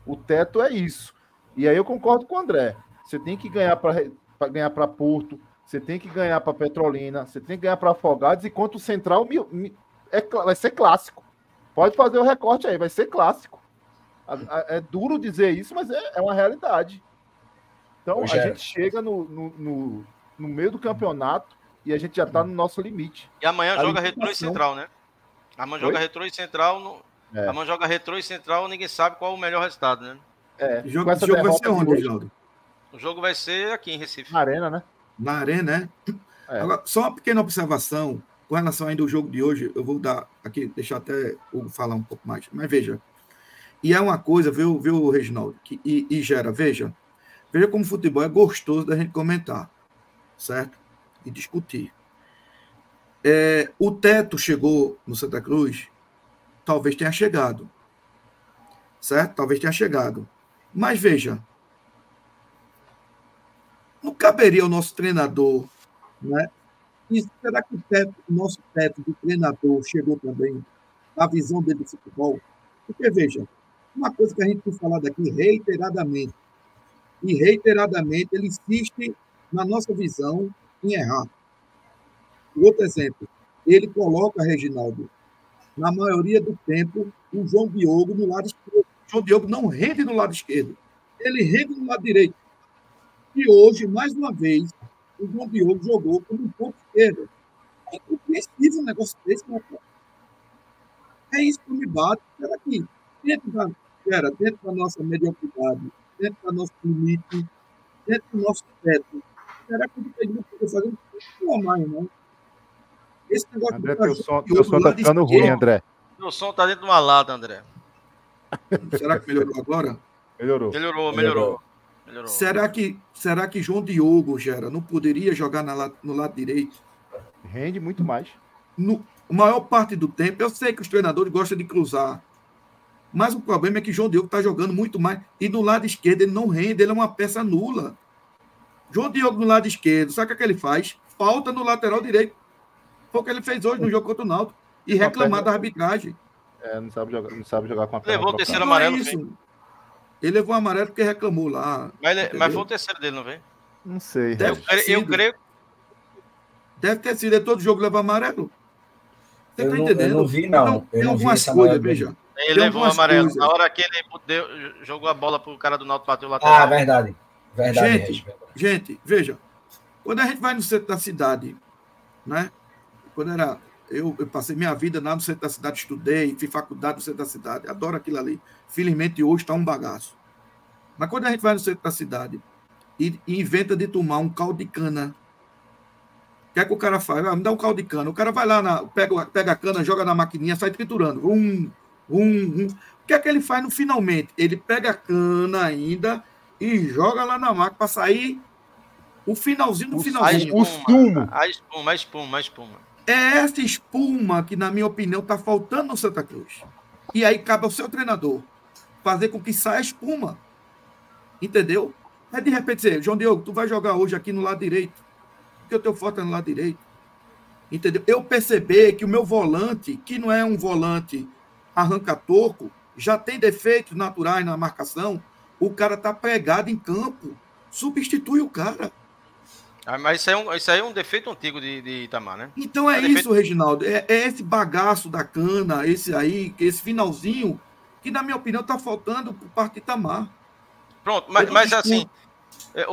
O teto é isso. E aí eu concordo com o André. Você tem que ganhar para ganhar para Porto, você tem que ganhar para Petrolina, você tem que ganhar para Afogados, enquanto o Central é, vai ser clássico. Pode fazer o recorte aí, vai ser clássico. É duro dizer isso, mas é, é uma realidade. Então a gente chega no, no, no, no, meio do campeonato e a gente já está no nosso limite. E amanhã a joga Retro e Central, né? Amanhã Oi? joga Retro e Central. No... É. Amanhã joga Retro e Central, ninguém sabe qual é o melhor resultado, né? É. O jogo, jogo vai ser onde, Geraldo? O jogo vai ser aqui em Recife. Na Arena, né? Na Arena, né? É. Agora, só uma pequena observação com relação ainda ao jogo de hoje. Eu vou dar aqui, deixar até o falar um pouco mais. Mas veja, e é uma coisa, viu, viu Reginaldo, que, e, e gera, veja, Veja como o futebol é gostoso da gente comentar, certo? E discutir. É, o teto chegou no Santa Cruz, talvez tenha chegado, certo? Talvez tenha chegado. Mas veja, não caberia ao nosso treinador, né? E será que o, teto, o nosso teto de treinador chegou também na visão dele do futebol? Porque, veja, uma coisa que a gente tem falado aqui reiteradamente, e reiteradamente ele insiste na nossa visão em errar. Outro exemplo, ele coloca, Reginaldo, na maioria do tempo, o João Diogo no lado esquerdo. O João Diogo não rende no lado esquerdo, ele rende no lado direito. E hoje, mais uma vez, o João Diogo jogou como um ponto esquerdo. É incompreensível um negócio desse, né? É isso que me bate. Será que dentro da, era, dentro da nossa mediocridade, dentro do nosso limite, dentro do nosso teto, será que o não pode fazer um pouco mais, não? Esse negócio André, teu som, teu som tá ficando ruim, André. Meu som tá dentro de uma lata, André. Será que melhorou agora? Melhorou. Melhorou, melhorou. melhorou. Será, que, será que João Diogo, Gera, não poderia jogar na, no lado direito? Rende muito mais. No, a maior parte do tempo, eu sei que os treinadores gostam de cruzar. Mas o problema é que João Diogo está jogando muito mais. E no lado esquerdo ele não rende, ele é uma peça nula. João Diogo no lado esquerdo, sabe o que, é que ele faz? Falta no lateral direito. Foi o que ele fez hoje no jogo contra o Náutico. E reclamar da arbitragem. É, não sabe jogar, não sabe jogar com a perna. Levou o terceiro amarelo. É ele levou o amarelo porque reclamou lá. Mas, mas foi o terceiro dele, não vem? Não sei. Deve eu, eu creio. Deve ter sido. É todo jogo leva amarelo. Você eu tá não, entendendo? Eu não vi, não. tem algumas coisas, veja. Ele levou um amarelo. Coisas. Na hora que ele deu, jogou a bola pro cara do Náutico bateu o lateral. Ah, verdade. Verdade. Gente, verdade. gente, veja. Quando a gente vai no centro da cidade, né? Quando era. Eu, eu, passei minha vida lá no centro da cidade, estudei, fiz faculdade no centro da cidade, adoro aquilo ali. Felizmente hoje está um bagaço. Mas quando a gente vai no centro da cidade e, e inventa de tomar um caldo de cana que é que o cara faz? Ah, me dá um caldo de cana. O cara vai lá, na, pega, pega a cana, joga na maquininha, sai triturando. Um, um, um. O que é que ele faz no finalmente? Ele pega a cana ainda e joga lá na máquina para sair o finalzinho do finalzinho. A espuma, a espuma, a espuma, a espuma. É essa espuma que, na minha opinião, está faltando no Santa Cruz. E aí cabe ao seu treinador fazer com que saia espuma. Entendeu? É de repente dizer, João Diogo, tu vai jogar hoje aqui no lado direito porque o teu forte é no lado direito. Entendeu? Eu perceber que o meu volante, que não é um volante arranca-toco, já tem defeitos naturais na marcação, o cara tá pregado em campo. Substitui o cara. Ah, mas isso aí, é um, isso aí é um defeito antigo de, de Itamar, né? Então é, é isso, defeito... Reginaldo. É, é, esse bagaço da cana, esse aí, esse finalzinho, que na minha opinião tá faltando por parte de Itamar. Pronto, mas, mas assim, é,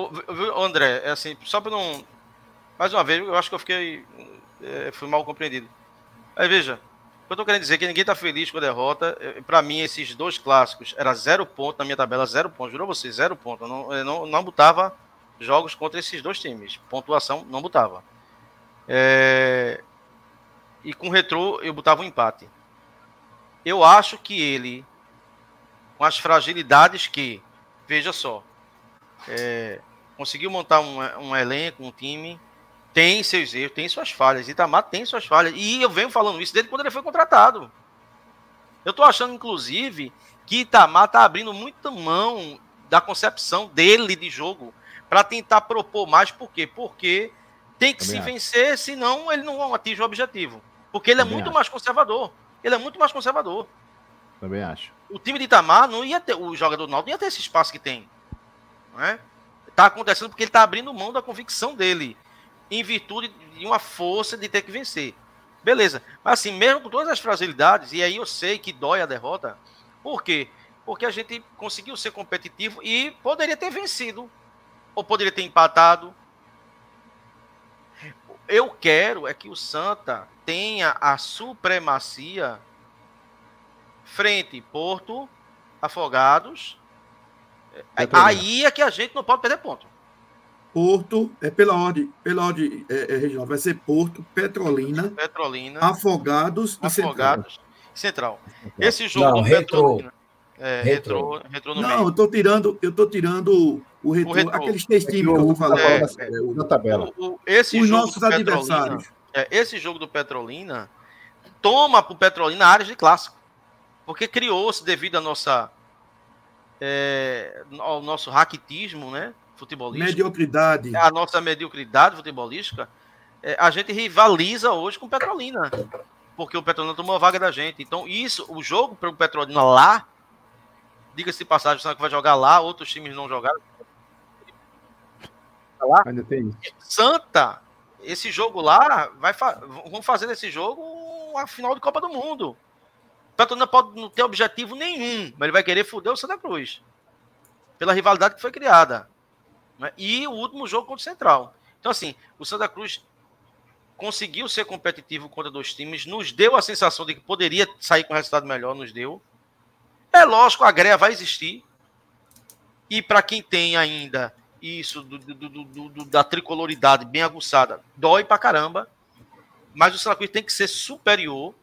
André, é assim, só para não mais uma vez, eu acho que eu fiquei. É, fui mal compreendido. Aí veja, eu tô querendo dizer que ninguém tá feliz com a derrota. É, para mim, esses dois clássicos era zero ponto na minha tabela, zero ponto. Jurou você, zero ponto. Eu não, eu não, não botava jogos contra esses dois times. Pontuação não botava. É... E com o retrô eu botava um empate. Eu acho que ele, com as fragilidades que, veja só, é... conseguiu montar um, um elenco, um time tem seus erros, tem suas falhas. Itamar tem suas falhas. E eu venho falando isso desde quando ele foi contratado. Eu tô achando, inclusive, que Itamar tá abrindo muita mão da concepção dele de jogo para tentar propor mais. Por quê? Porque tem que Também se acho. vencer, senão ele não atinge o objetivo. Porque ele é Também é muito acho. mais conservador. Ele é muito mais conservador. Também acho. O time de Itamar não ia ter, o jogador do Náutico não ia ter esse espaço que tem. Não é? Tá acontecendo porque ele tá abrindo mão da convicção dele em virtude de uma força de ter que vencer. Beleza. Mas assim, mesmo com todas as fragilidades, e aí eu sei que dói a derrota, por quê? Porque a gente conseguiu ser competitivo e poderia ter vencido. Ou poderia ter empatado. Eu quero é que o Santa tenha a supremacia frente Porto, Afogados. Aí é que a gente não pode perder ponto. Porto, é pela ordem, pela ordem é, é, regional, vai ser Porto, Petrolina, Petrolina Afogados, Afogados e Central. Central. Esse jogo não, do retro, é, retro, retro, no Não, meio. eu tô tirando, eu tô tirando O retrô, o retrô. aqueles três times que eu tô falando é, é, na tabela. O, o, esse Os jogo nossos adversários. É, esse jogo do Petrolina toma para o Petrolina áreas de clássico. Porque criou-se devido à nossa é, ao nosso raquitismo, né? Futebolístico. Mediocridade. A nossa mediocridade futebolística. É, a gente rivaliza hoje com o Petrolina. Porque o Petrolina tomou a vaga da gente. Então, isso, o jogo para o Petrolina lá, diga-se de passagem, o que vai jogar lá, outros times não jogaram. Lá. Ainda tem isso. Santa, esse jogo lá, vai fa vão fazer desse jogo a final de Copa do Mundo. O Petrolina pode não ter objetivo nenhum, mas ele vai querer foder o Santa Cruz. Pela rivalidade que foi criada. Né? E o último jogo contra o Central. Então, assim, o Santa Cruz conseguiu ser competitivo contra dois times, nos deu a sensação de que poderia sair com um resultado melhor, nos deu. É lógico, a greia vai existir. E para quem tem ainda isso do, do, do, da tricoloridade bem aguçada, dói pra caramba. Mas o Santa Cruz tem que ser superior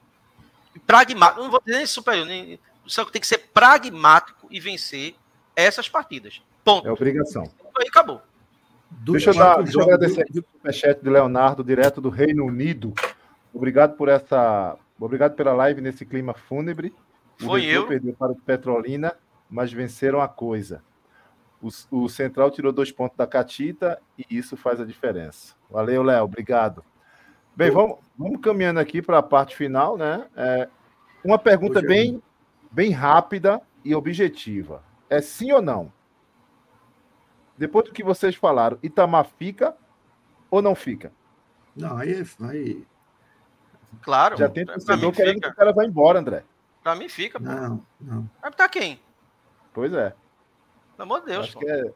pragmático. Não vou dizer nem superior, nem, o Santa Cruz tem que ser pragmático e vencer essas partidas. Ponto. É obrigação. Aí acabou. deixa eu, dar, deixa eu agradecer aqui o superchat de Leonardo, direto do Reino Unido. Obrigado por essa. Obrigado pela live nesse clima fúnebre. O Foi eu. perdeu para o Petrolina, mas venceram a coisa. O, o, Central tirou dois pontos da Catita e isso faz a diferença. Valeu, Léo. Obrigado. Bem, vamos, vamos caminhando aqui para a parte final, né? É, uma pergunta bem, bem rápida e objetiva. É sim ou não? Depois do que vocês falaram, Itamar fica ou não fica? Não, aí, aí... Claro. Já tem torcedor querendo fica. que o cara vá embora, André. Pra mim fica, pô. Não, não. Vai pra quem? Pois é. Pelo amor de Deus, Acho pô. É...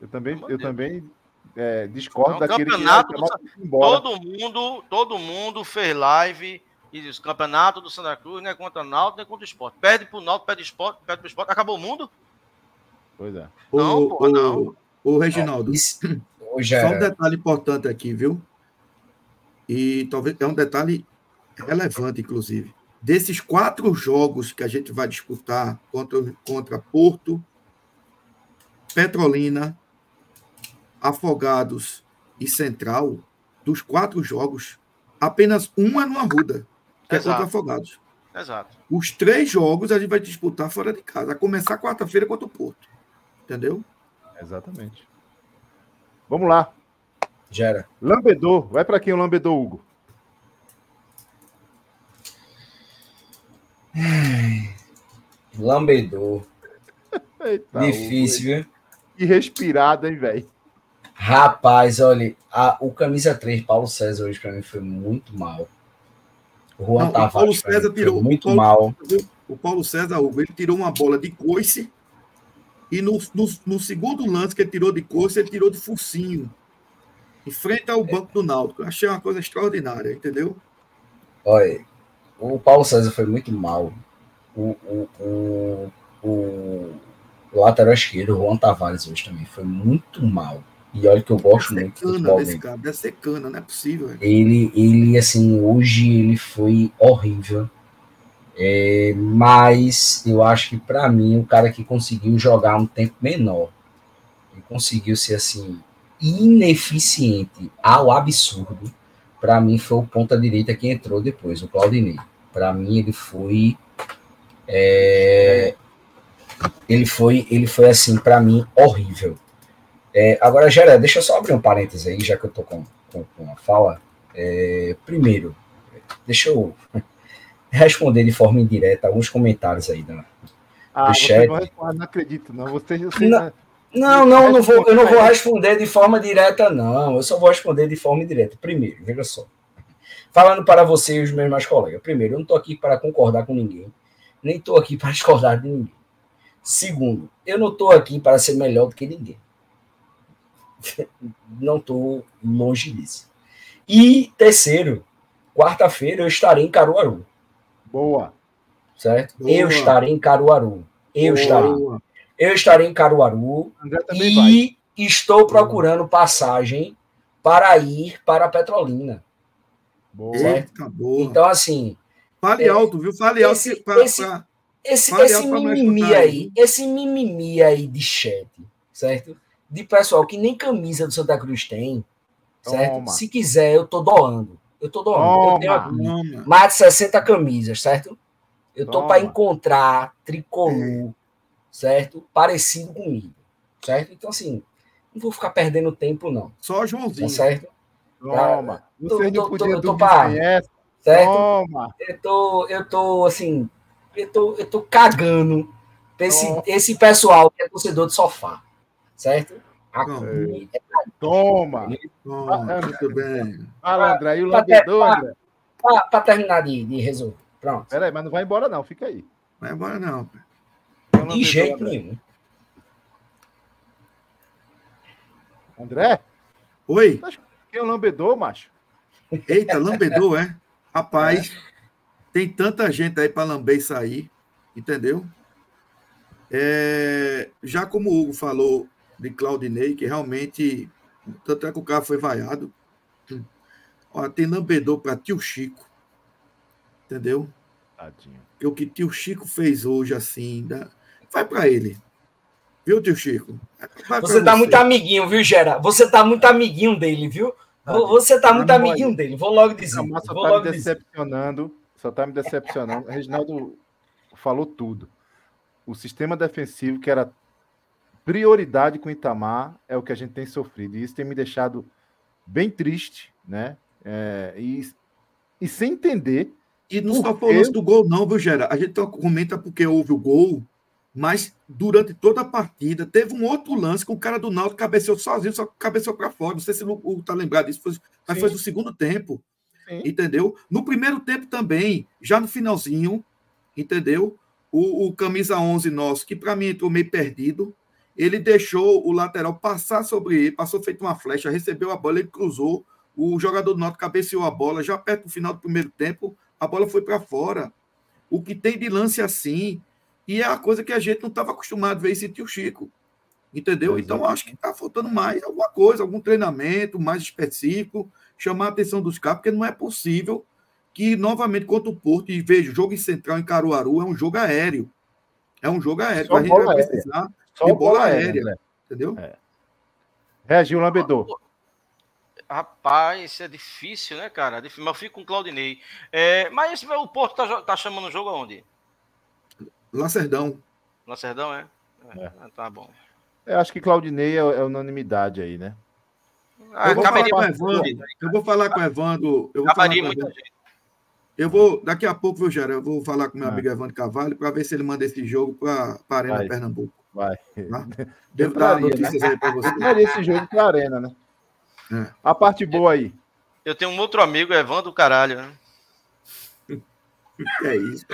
Eu também, eu Deus. também é, discordo não, daquele campeonato que do... todo mundo, todo mundo fez live e diz, campeonato do Santa Cruz não é contra o Náutico, nem contra o esporte. Perde pro Náutico, perde esporte, perde pro esporte, acabou o mundo? Pois é. Não, o, porra, o, não. O Reginaldo, é, só um detalhe importante aqui, viu? E talvez é um detalhe relevante, inclusive. Desses quatro jogos que a gente vai disputar contra, contra Porto, Petrolina, Afogados e Central, dos quatro jogos, apenas um é no Arruda, que Exato. é contra Afogados. Exato. Os três jogos a gente vai disputar fora de casa, a começar quarta-feira contra o Porto. Entendeu? Exatamente. Vamos lá. Gera. Lambedor. Vai para quem o Lambedor, Hugo? Lambedor. Eita, Difícil, viu? E respirada, hein, velho? Rapaz, olha, a, o camisa 3, Paulo César, hoje para mim foi muito mal. O Juan Não, Tavares, o Paulo César tirou muito Paulo, mal. O Paulo César, Hugo, ele tirou uma bola de coice e no, no, no, segundo lance que ele tirou de coice, ele tirou de focinho. Em frente ao banco do Náutico. Achei uma coisa extraordinária, entendeu? Olha, o Paulo César foi muito mal. O, o, o, o, o lateral esquerdo, o Juan Tavares, hoje também foi muito mal. E olha que eu gosto deve muito do futebol desse cara, deve ser cana, não é possível. Ele, ele, assim, hoje ele foi horrível. É, mas eu acho que para mim o cara que conseguiu jogar um tempo menor e conseguiu ser assim ineficiente ao absurdo, para mim foi o ponta direita que entrou depois, o Claudinei. Para mim ele foi é, ele foi ele foi assim para mim horrível. É, agora, Gera, deixa eu só abrir um parênteses aí, já que eu tô com, com, com uma fala. É, primeiro, deixa eu responder de forma indireta alguns comentários aí da, ah, do chat. Não, não acredito, não. Você, você não, não, não, não vou, eu não vou responder de forma direta, não. Eu só vou responder de forma indireta. Primeiro, veja só. Falando para você e os meus mais colegas. Primeiro, eu não estou aqui para concordar com ninguém, nem estou aqui para discordar de ninguém. Segundo, eu não estou aqui para ser melhor do que ninguém. não estou longe disso. E terceiro, quarta-feira eu estarei em Caruaru. Boa. Certo? Boa. Eu estarei em Caruaru. Eu Boa. estarei. Eu estarei em Caruaru e vai. estou procurando passagem para ir para Petrolina. Boa. Certo? boa. Então, assim. Fale é, alto, viu? Fale alto. Esse, pra, esse, pra, esse, esse mimimi aí, esse mimimi aí de chat, certo? de pessoal que nem camisa do Santa Cruz tem, certo? Toma. Se quiser, eu tô doando. Eu tô doando. Toma. Eu tenho mais de 60 camisas, certo? Eu tô para encontrar tricolor, certo? Parecido comigo, certo? Então, assim, não vou ficar perdendo tempo, não. Só Joãozinho. Tá certo? Toma. Você não podia tô, tô, tô certo? Toma. Eu tô, eu tô, assim, eu tô, eu tô cagando esse, esse pessoal que é torcedor de sofá, certo? Aqui é... Toma! Toma, muito bem. Fala, André. E o lambedor, André? Para terminar de, de resolver. Pronto. Peraí, mas não vai embora, não. Fica aí. Vai embora, não. De jeito nenhum. André? Oi? Quem é o lambedor, macho? Eita, lambedor, é? Rapaz, é. Tem tanta gente aí para lamber e sair, entendeu? É, já como o Hugo falou de Claudinei, que realmente, tanto é que o carro foi vaiado, ó, tem lambedor para tio Chico, entendeu? Tadinho. o que tio Chico fez hoje, assim, vai para ele. Viu, tio Chico? Vai você tá você. muito amiguinho, viu, Gera? Você tá muito amiguinho dele, viu? Você tá muito amiguinho dele, vou logo dizer. Não, só vou tá me decepcionando, dizer. Só tá me decepcionando. O Reginaldo falou tudo. O sistema defensivo, que era prioridade com o Itamar, é o que a gente tem sofrido. E isso tem me deixado bem triste, né? É, e, e sem entender. E não só falando do gol, não, viu, Gera? A gente comenta porque houve o gol, mas durante toda a partida teve um outro lance com o cara do Náutico cabeceou sozinho, só cabeceou para fora. Não sei se o tá lembrado disso, foi, mas Sim. foi no segundo tempo. Sim. Entendeu? No primeiro tempo também, já no finalzinho, entendeu? O, o camisa 11 nosso, que para mim entrou meio perdido, ele deixou o lateral passar sobre ele, passou feito uma flecha, recebeu a bola, ele cruzou, o jogador do Náutico cabeceou a bola, já perto do final do primeiro tempo, a bola foi para fora. O que tem de lance assim, e é a coisa que a gente não estava acostumado a ver esse tio Chico. Entendeu? Pois então, é. acho que está faltando mais alguma coisa, algum treinamento mais específico, chamar a atenção dos caras, porque não é possível que, novamente, contra o Porto, e veja, o jogo em central em Caruaru é um jogo aéreo. É um jogo aéreo. Só a gente vai precisar Só de bola aérea. aérea né? Entendeu? É. Reagiu, Lambedor. Rapaz, é difícil, né, cara? Mas eu fico com o Claudinei. É, mas o Porto tá, tá chamando o jogo aonde? Lacerdão. Lacerdão, é? é. é. Tá bom. Eu acho que Claudinei é, é unanimidade aí, né? Ah, eu, vou falar com o Evandro, eu vou falar com o Evandro. Eu vou falar com o Evandro. Eu vou, daqui a pouco, viu, Gera? Eu vou falar com meu ah. amigo Evandro Cavalho para ver se ele manda esse jogo para a Arena Vai. Pernambuco. Vai. Tá? Devo dar notícias né? aí para você. esse jogo para a Arena, né? É. A parte boa aí. Eu tenho um outro amigo, Evandro Caralho. Né? é isso.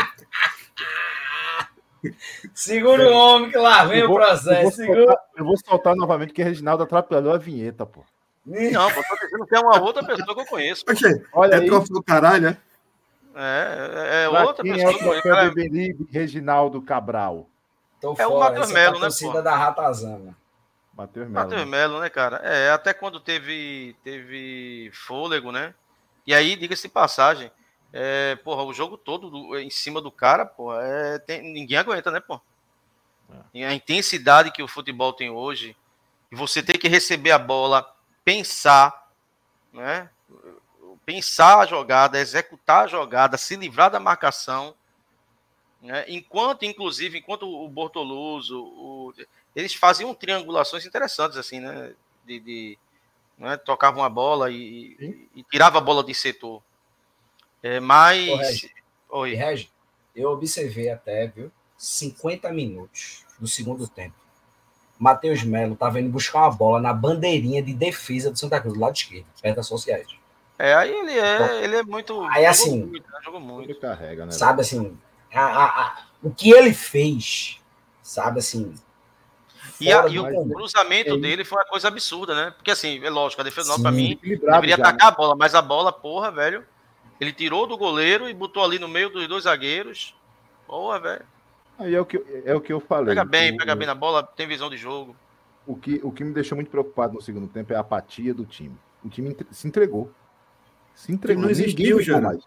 Segura o homem que lá vem o processo. Eu vou, soltar, eu vou, soltar, novamente que Reginaldo atrapalhou a vinheta, pô. Não, pô, tô dizendo que é uma outra pessoa que eu conheço. Olha é aí. do caralho, é? É, é outra quem pessoa. É o troféu Beberibe, Reginaldo Cabral. Tô é fora, o Matheus Melo, né? Pô? da Ratazana. Matheus Melo. Matheus Melo, né, cara? É, até quando teve, teve fôlego, né? E aí, diga-se de passagem, é, porra, o jogo todo do, em cima do cara, porra, é, tem, ninguém aguenta, né, porra? É. A intensidade que o futebol tem hoje, e você tem que receber a bola, pensar, né? Pensar a jogada, executar a jogada, se livrar da marcação, né? Enquanto, inclusive, enquanto o Bortoluso, o, eles faziam triangulações interessantes, assim, né? De, de né? tocavam a bola e, e, e tirava a bola de setor. É, mas. Ô, Regi, Oi. Regi, eu observei até, viu? 50 minutos do segundo tempo. Matheus Melo estava indo buscar uma bola na bandeirinha de defesa do Santa Cruz, do lado esquerdo, perto das sociais. É, aí ele é, então, ele é muito. Aí assim. Muito, né? Jogou muito. Ele carrega, né? Sabe assim, a, a, a, o que ele fez, sabe assim. E, a, e o cruzamento é dele foi uma coisa absurda, né? Porque assim, é lógico, a defesa não, para mim, deveria já, atacar né? a bola, mas a bola, porra, velho ele tirou do goleiro e botou ali no meio dos dois zagueiros. Boa, velho. Aí é o que, é o que eu falei. Pega bem, o, pega bem na bola, tem visão de jogo. O que, o que me deixou muito preocupado no segundo tempo é a apatia do time. O time se entregou. Se entregou. Não existiu, já. Mais.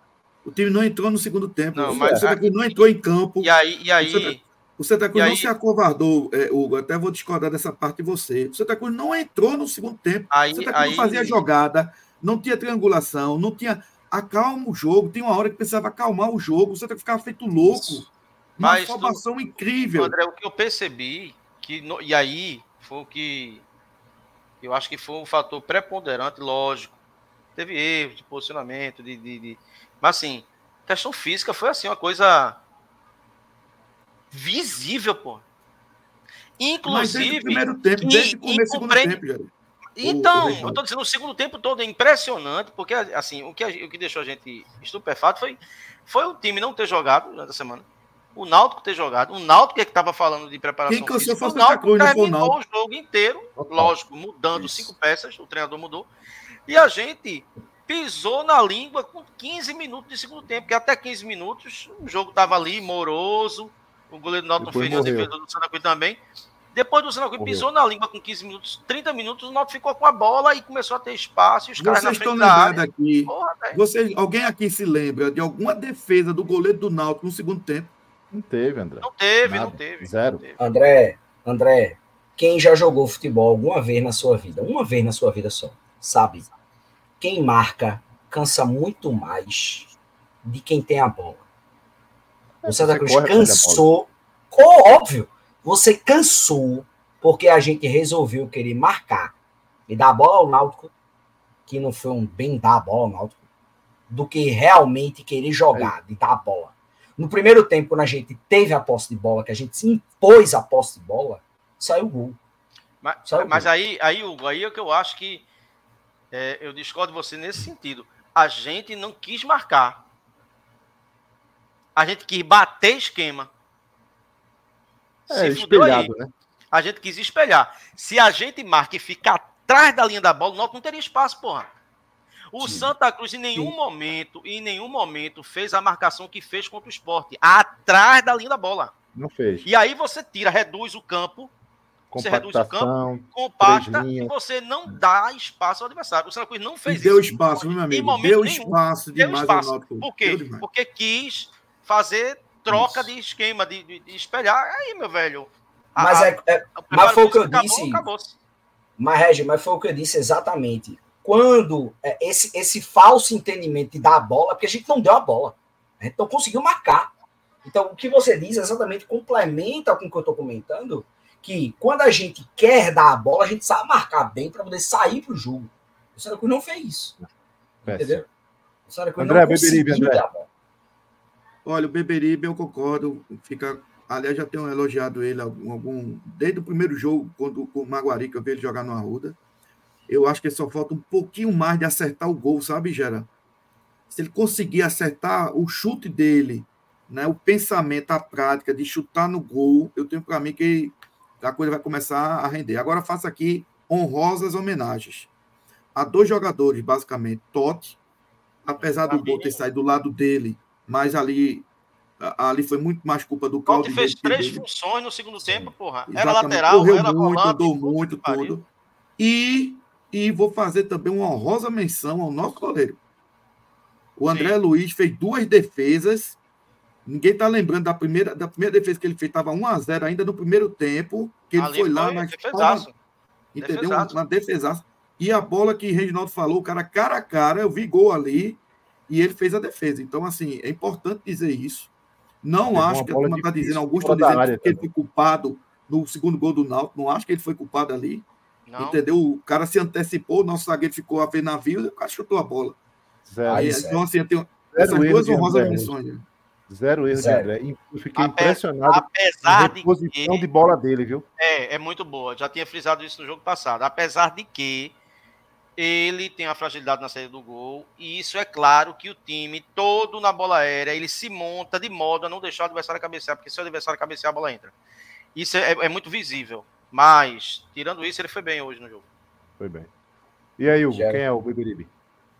O time não entrou no segundo tempo. Não, mas a... não entrou em campo. E aí, e aí O Santa Cruz aí... não se acovardou, é, Hugo. Até vou discordar dessa parte de você. O Santa Cruz não entrou no segundo tempo. Aí, o Santa Cruz aí... não fazia jogada, não tinha triangulação, não tinha. Acalma o jogo. Tem uma hora que precisava acalmar o jogo. O Santa Cruz ficava feito louco. Uma Mas tu... incrível. André, o que eu percebi, que no... e aí foi o que eu acho que foi um fator preponderante, lógico. Teve erros de posicionamento, de, de, de... mas assim, questão física foi assim, uma coisa visível, pô. Inclusive. Primeiro tempo, desde o começo do segundo tempo. Então, eu tô dizendo, o segundo tempo todo é impressionante, porque assim, o que, o que deixou a gente estupefato foi, foi o time não ter jogado durante a semana. O Náutico ter jogado. O Náutico que é estava falando de preparação Quem física. O Náutico terminou o jogo inteiro, lógico, mudando Isso. cinco peças, o treinador mudou. E a gente pisou na língua com 15 minutos de segundo tempo, porque até 15 minutos o jogo estava ali, moroso, o goleiro do Náutico fez a defesa do Santa Cruz também. Depois do Santa Cruz pisou na língua com 15 minutos, 30 minutos, o Náutico ficou com a bola e começou a ter espaço. E os caras Vocês estão lembrados aqui. Porra, Vocês, alguém aqui se lembra de alguma defesa do goleiro do Náutico no segundo tempo? Não teve, André. Não teve, Nada. não teve. Zero. Não teve. André, André, quem já jogou futebol alguma vez na sua vida, uma vez na sua vida só, sabe? Quem marca cansa muito mais de quem tem a bola. O Santa Cruz cansou, óbvio, você cansou porque a gente resolveu querer marcar e dar a bola ao Náutico, que não foi um bem dar a bola ao Náutico, do que realmente querer jogar, de dar a bola. No primeiro tempo, quando a gente teve a posse de bola, que a gente se impôs a posse de bola, saiu o gol. Mas, mas gol. aí, aí, Hugo, aí é que eu acho que é, eu discordo de você nesse sentido. A gente não quis marcar. A gente quis bater esquema. É, espelhado, né? A gente quis espelhar. Se a gente marca e fica atrás da linha da bola, nós não teria espaço, porra. O Sim. Santa Cruz em nenhum Sim. momento, em nenhum momento fez a marcação que fez contra o esporte, atrás da linha da bola. Não fez. E aí você tira, reduz o campo, você reduz o campo, compacta e você não dá espaço ao adversário. O Santa Cruz não fez e deu isso. Deu espaço, meu amigo. Deu nenhum. espaço demais deu espaço. Por quê? Porque quis fazer troca isso. de esquema, de, de, de, espelhar. Aí, meu velho. Mas, a, é, é, mas foi o que eu acabou, disse. Acabou mas, Regi, mas foi o que eu disse exatamente quando é, esse, esse falso entendimento de dar a bola, porque a gente não deu a bola, a gente não conseguiu marcar. Então, o que você diz exatamente complementa com o que eu estou comentando, que quando a gente quer dar a bola, a gente sabe marcar bem para poder sair para o jogo. O Santa Cruz não fez isso. Entendeu? O André, não Beberibe, André. Olha, o Beberibe, eu concordo, fica Aliás, já tenho elogiado ele algum, algum, desde o primeiro jogo, quando o Maguari, que eu vi ele jogar no Arruda. Eu acho que só falta um pouquinho mais de acertar o gol, sabe, Gera? Se ele conseguir acertar o chute dele, né, o pensamento, a prática de chutar no gol, eu tenho para mim que a coisa vai começar a render. Agora faço aqui honrosas homenagens a dois jogadores, basicamente. Totti, apesar do gol ter saído do lado dele, mas ali ali foi muito mais culpa do Claudio. Totti fez três dele. funções no segundo tempo, porra. Era Exatamente. lateral, Correu era muito, volante, andou muito, tudo. E e vou fazer também uma honrosa menção ao nosso goleiro. O André Sim. Luiz fez duas defesas. Ninguém está lembrando da primeira, da primeira defesa que ele fez, estava 1x0 ainda no primeiro tempo, que ele foi lá, mas. Defesaço. Entendeu? Defesaço. Uma defesaça. E a bola que Reginaldo falou, o cara cara a cara, eu vi gol ali e ele fez a defesa. Então, assim, é importante dizer isso. Não acho que a turma está dizendo, alguns estão dizendo área, que ele foi culpado no segundo gol do Náutico, não acho que ele foi culpado ali. Não. Entendeu? O cara se antecipou, o nosso zagueiro ficou a ver navio e o cara chutou a bola. Zero. Aí, então, assim, eu tenho essas duas honrosas menções. Né? Zero erro Zero. de André. Eu fiquei Ape impressionado apesar com a posição de, de bola dele, viu? É, é muito boa. Já tinha frisado isso no jogo passado. Apesar de que ele tem a fragilidade na saída do gol, e isso é claro que o time todo na bola aérea, ele se monta de modo a não deixar o adversário cabecear, porque se o adversário cabecear, a bola entra. Isso é, é muito visível. Mas, tirando isso, ele foi bem hoje no jogo. Foi bem. E aí, Hugo, já... quem é o Beberibe?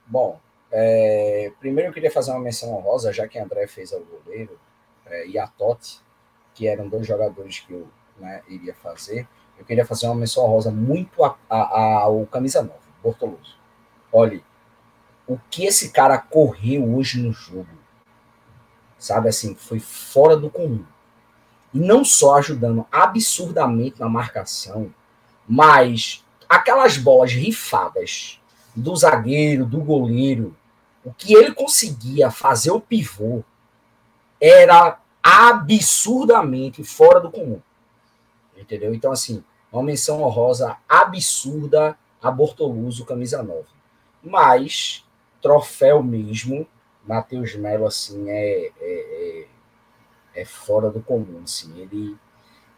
Bom, é... primeiro eu queria fazer uma menção honrosa, já que André fez o goleiro, é, e a Totti, que eram dois jogadores que eu né, iria fazer. Eu queria fazer uma menção honrosa muito ao camisa 9, Bortoloso. Olha, o que esse cara correu hoje no jogo, sabe assim, foi fora do comum. Não só ajudando absurdamente na marcação, mas aquelas bolas rifadas do zagueiro, do goleiro, o que ele conseguia fazer o pivô era absurdamente fora do comum. Entendeu? Então, assim, uma menção honrosa absurda a Bortoluso, camisa 9. Mas, troféu mesmo, Matheus Melo, assim, é, é, é, é, fora do comum. Assim. Ele,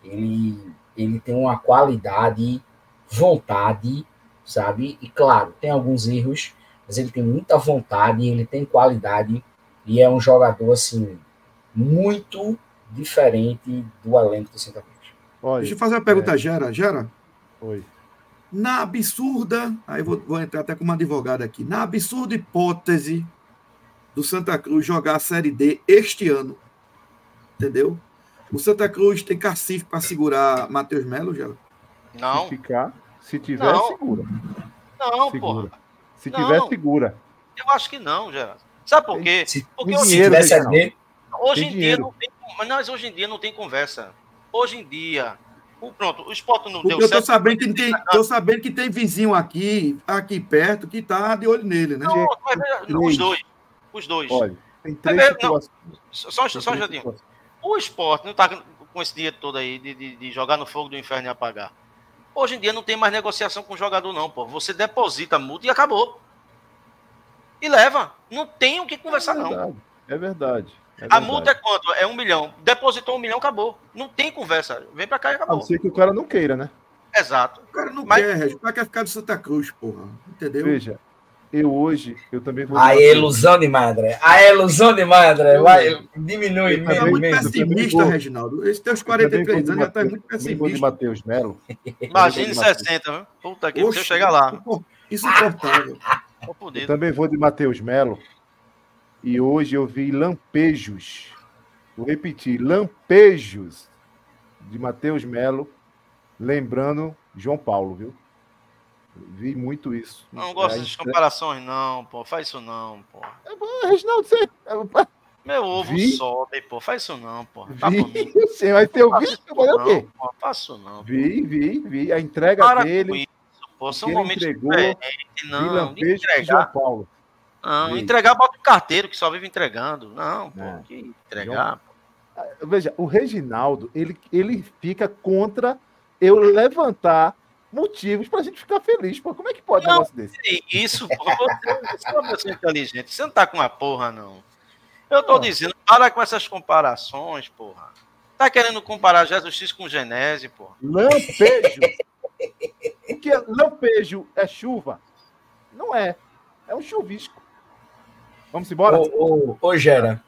ele, ele tem uma qualidade, vontade, sabe? E, claro, tem alguns erros, mas ele tem muita vontade, ele tem qualidade e é um jogador, assim, muito diferente do elenco do Santa Cruz. Deixa eu fazer uma pergunta, é... Gera. Gera? Oi. Na absurda, aí vou, vou entrar até como advogado aqui, na absurda hipótese do Santa Cruz jogar a Série D este ano, entendeu? O Santa Cruz tem cacife para segurar Matheus Melo, Gera? Não. Se ficar, se tiver, não. segura. Não, segura. porra. Se não. tiver, segura. Eu acho que não, Geraldo. Sabe por quê? Se, Porque se dinheiro, tivesse a Hoje em dia não tem, mas hoje em dia não tem conversa. Hoje em dia, o, pronto, o esporte não Porque deu eu tô certo. Sabendo que tem, tô sabendo que tem vizinho aqui, aqui perto, que tá de olho nele, né? Não, não os dois. Os dois. Olha, tem três não, só, só um jadinho. O esporte não tá com esse dinheiro todo aí de, de, de, jogar no fogo do inferno e apagar. Hoje em dia não tem mais negociação com o jogador, não, pô. Você deposita a multa e acabou. E leva. Não tem o que conversar, é não. É verdade. É a multa é quanto? É um milhão. Depositou um milhão, acabou. Não tem conversa. Vem pra cá e acabou. A não ser que o cara não queira, né? Exato. O cara não Mas... quer. O cara quer ficar do Santa Cruz, porra. Entendeu? Veja, eu hoje, eu também vou. A ilusão de madre. A ilusão de madre. Vai, diminui. Você tá muito pessimista, Reginaldo. Esses teus 43 anos já tá muito pessimista. de Matheus Melo. Imagine 60, viu? Puta que, deixa eu chegar lá. Insuportável. Eu também vou de Matheus Melo. E hoje eu vi lampejos, vou repetir, lampejos de Matheus Melo, lembrando João Paulo, viu? Vi muito isso. Não gosto é, de comparações, não, pô. Faz isso não, pô. É, Reginaldo, você. É, Meu ovo vi? sobe, pô. Faz isso não, pô. Tá vi, sim, mas teu vídeo trabalhou o quê? Pô, faço não. Vi, vi, vi. A entrega Para dele. Isso, pô. São momentos entregou, não. De entregar. João Paulo. Não, entregar bota o carteiro que só vive entregando. Não, pô, é. que entregar. Pô. Ah, veja, o Reginaldo, ele, ele fica contra eu levantar motivos pra gente ficar feliz. Pô, como é que pode não, um negócio desse? Isso, pô, você, é uma pessoa inteligente. Você não tá com uma porra, não. Eu tô dizendo, para com essas comparações, porra. Tá querendo comparar Jesus X com Genese, porra. Lampejo. Porque lampejo é chuva? Não é. É um chuvisco. Vamos embora? Ô, ô, ô, Gera,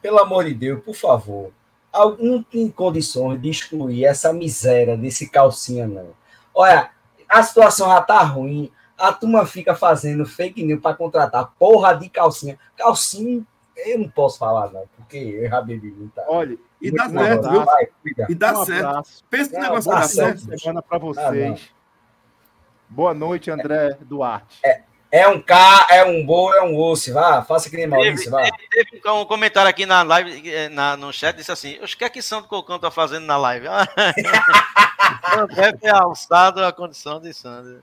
pelo amor de Deus, por favor. Algum tem condições de excluir essa miséria desse calcinha, não. Olha, a situação já tá ruim. A turma fica fazendo fake news para contratar porra de calcinha. Calcinha, eu não posso falar, não, porque eu já bebi muita. Olha, e dá certo, viu? e dá um certo. Pensa no negócio dá certo. Semana para vocês. Ah, Boa noite, André Duarte. É, é um K, é um boi, é um osso. Vá, faça que nem Maurício, vá. Teve, teve um comentário aqui na live, eh, na, no chat, disse assim: o que é que Santo Cocão tá fazendo na live? Deve ter alçado a condição de Sandro.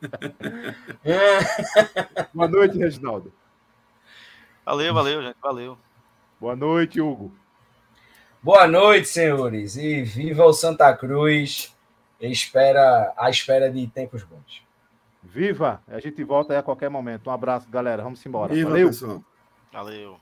Boa noite, Reginaldo. Valeu, valeu, gente. Valeu. Boa noite, Hugo. Boa noite, senhores. E viva o Santa Cruz. Espera, à espera de tempos bons. Viva! A gente volta aí a qualquer momento. Um abraço, galera. Vamos embora. Viva, Valeu. pessoal. Valeu.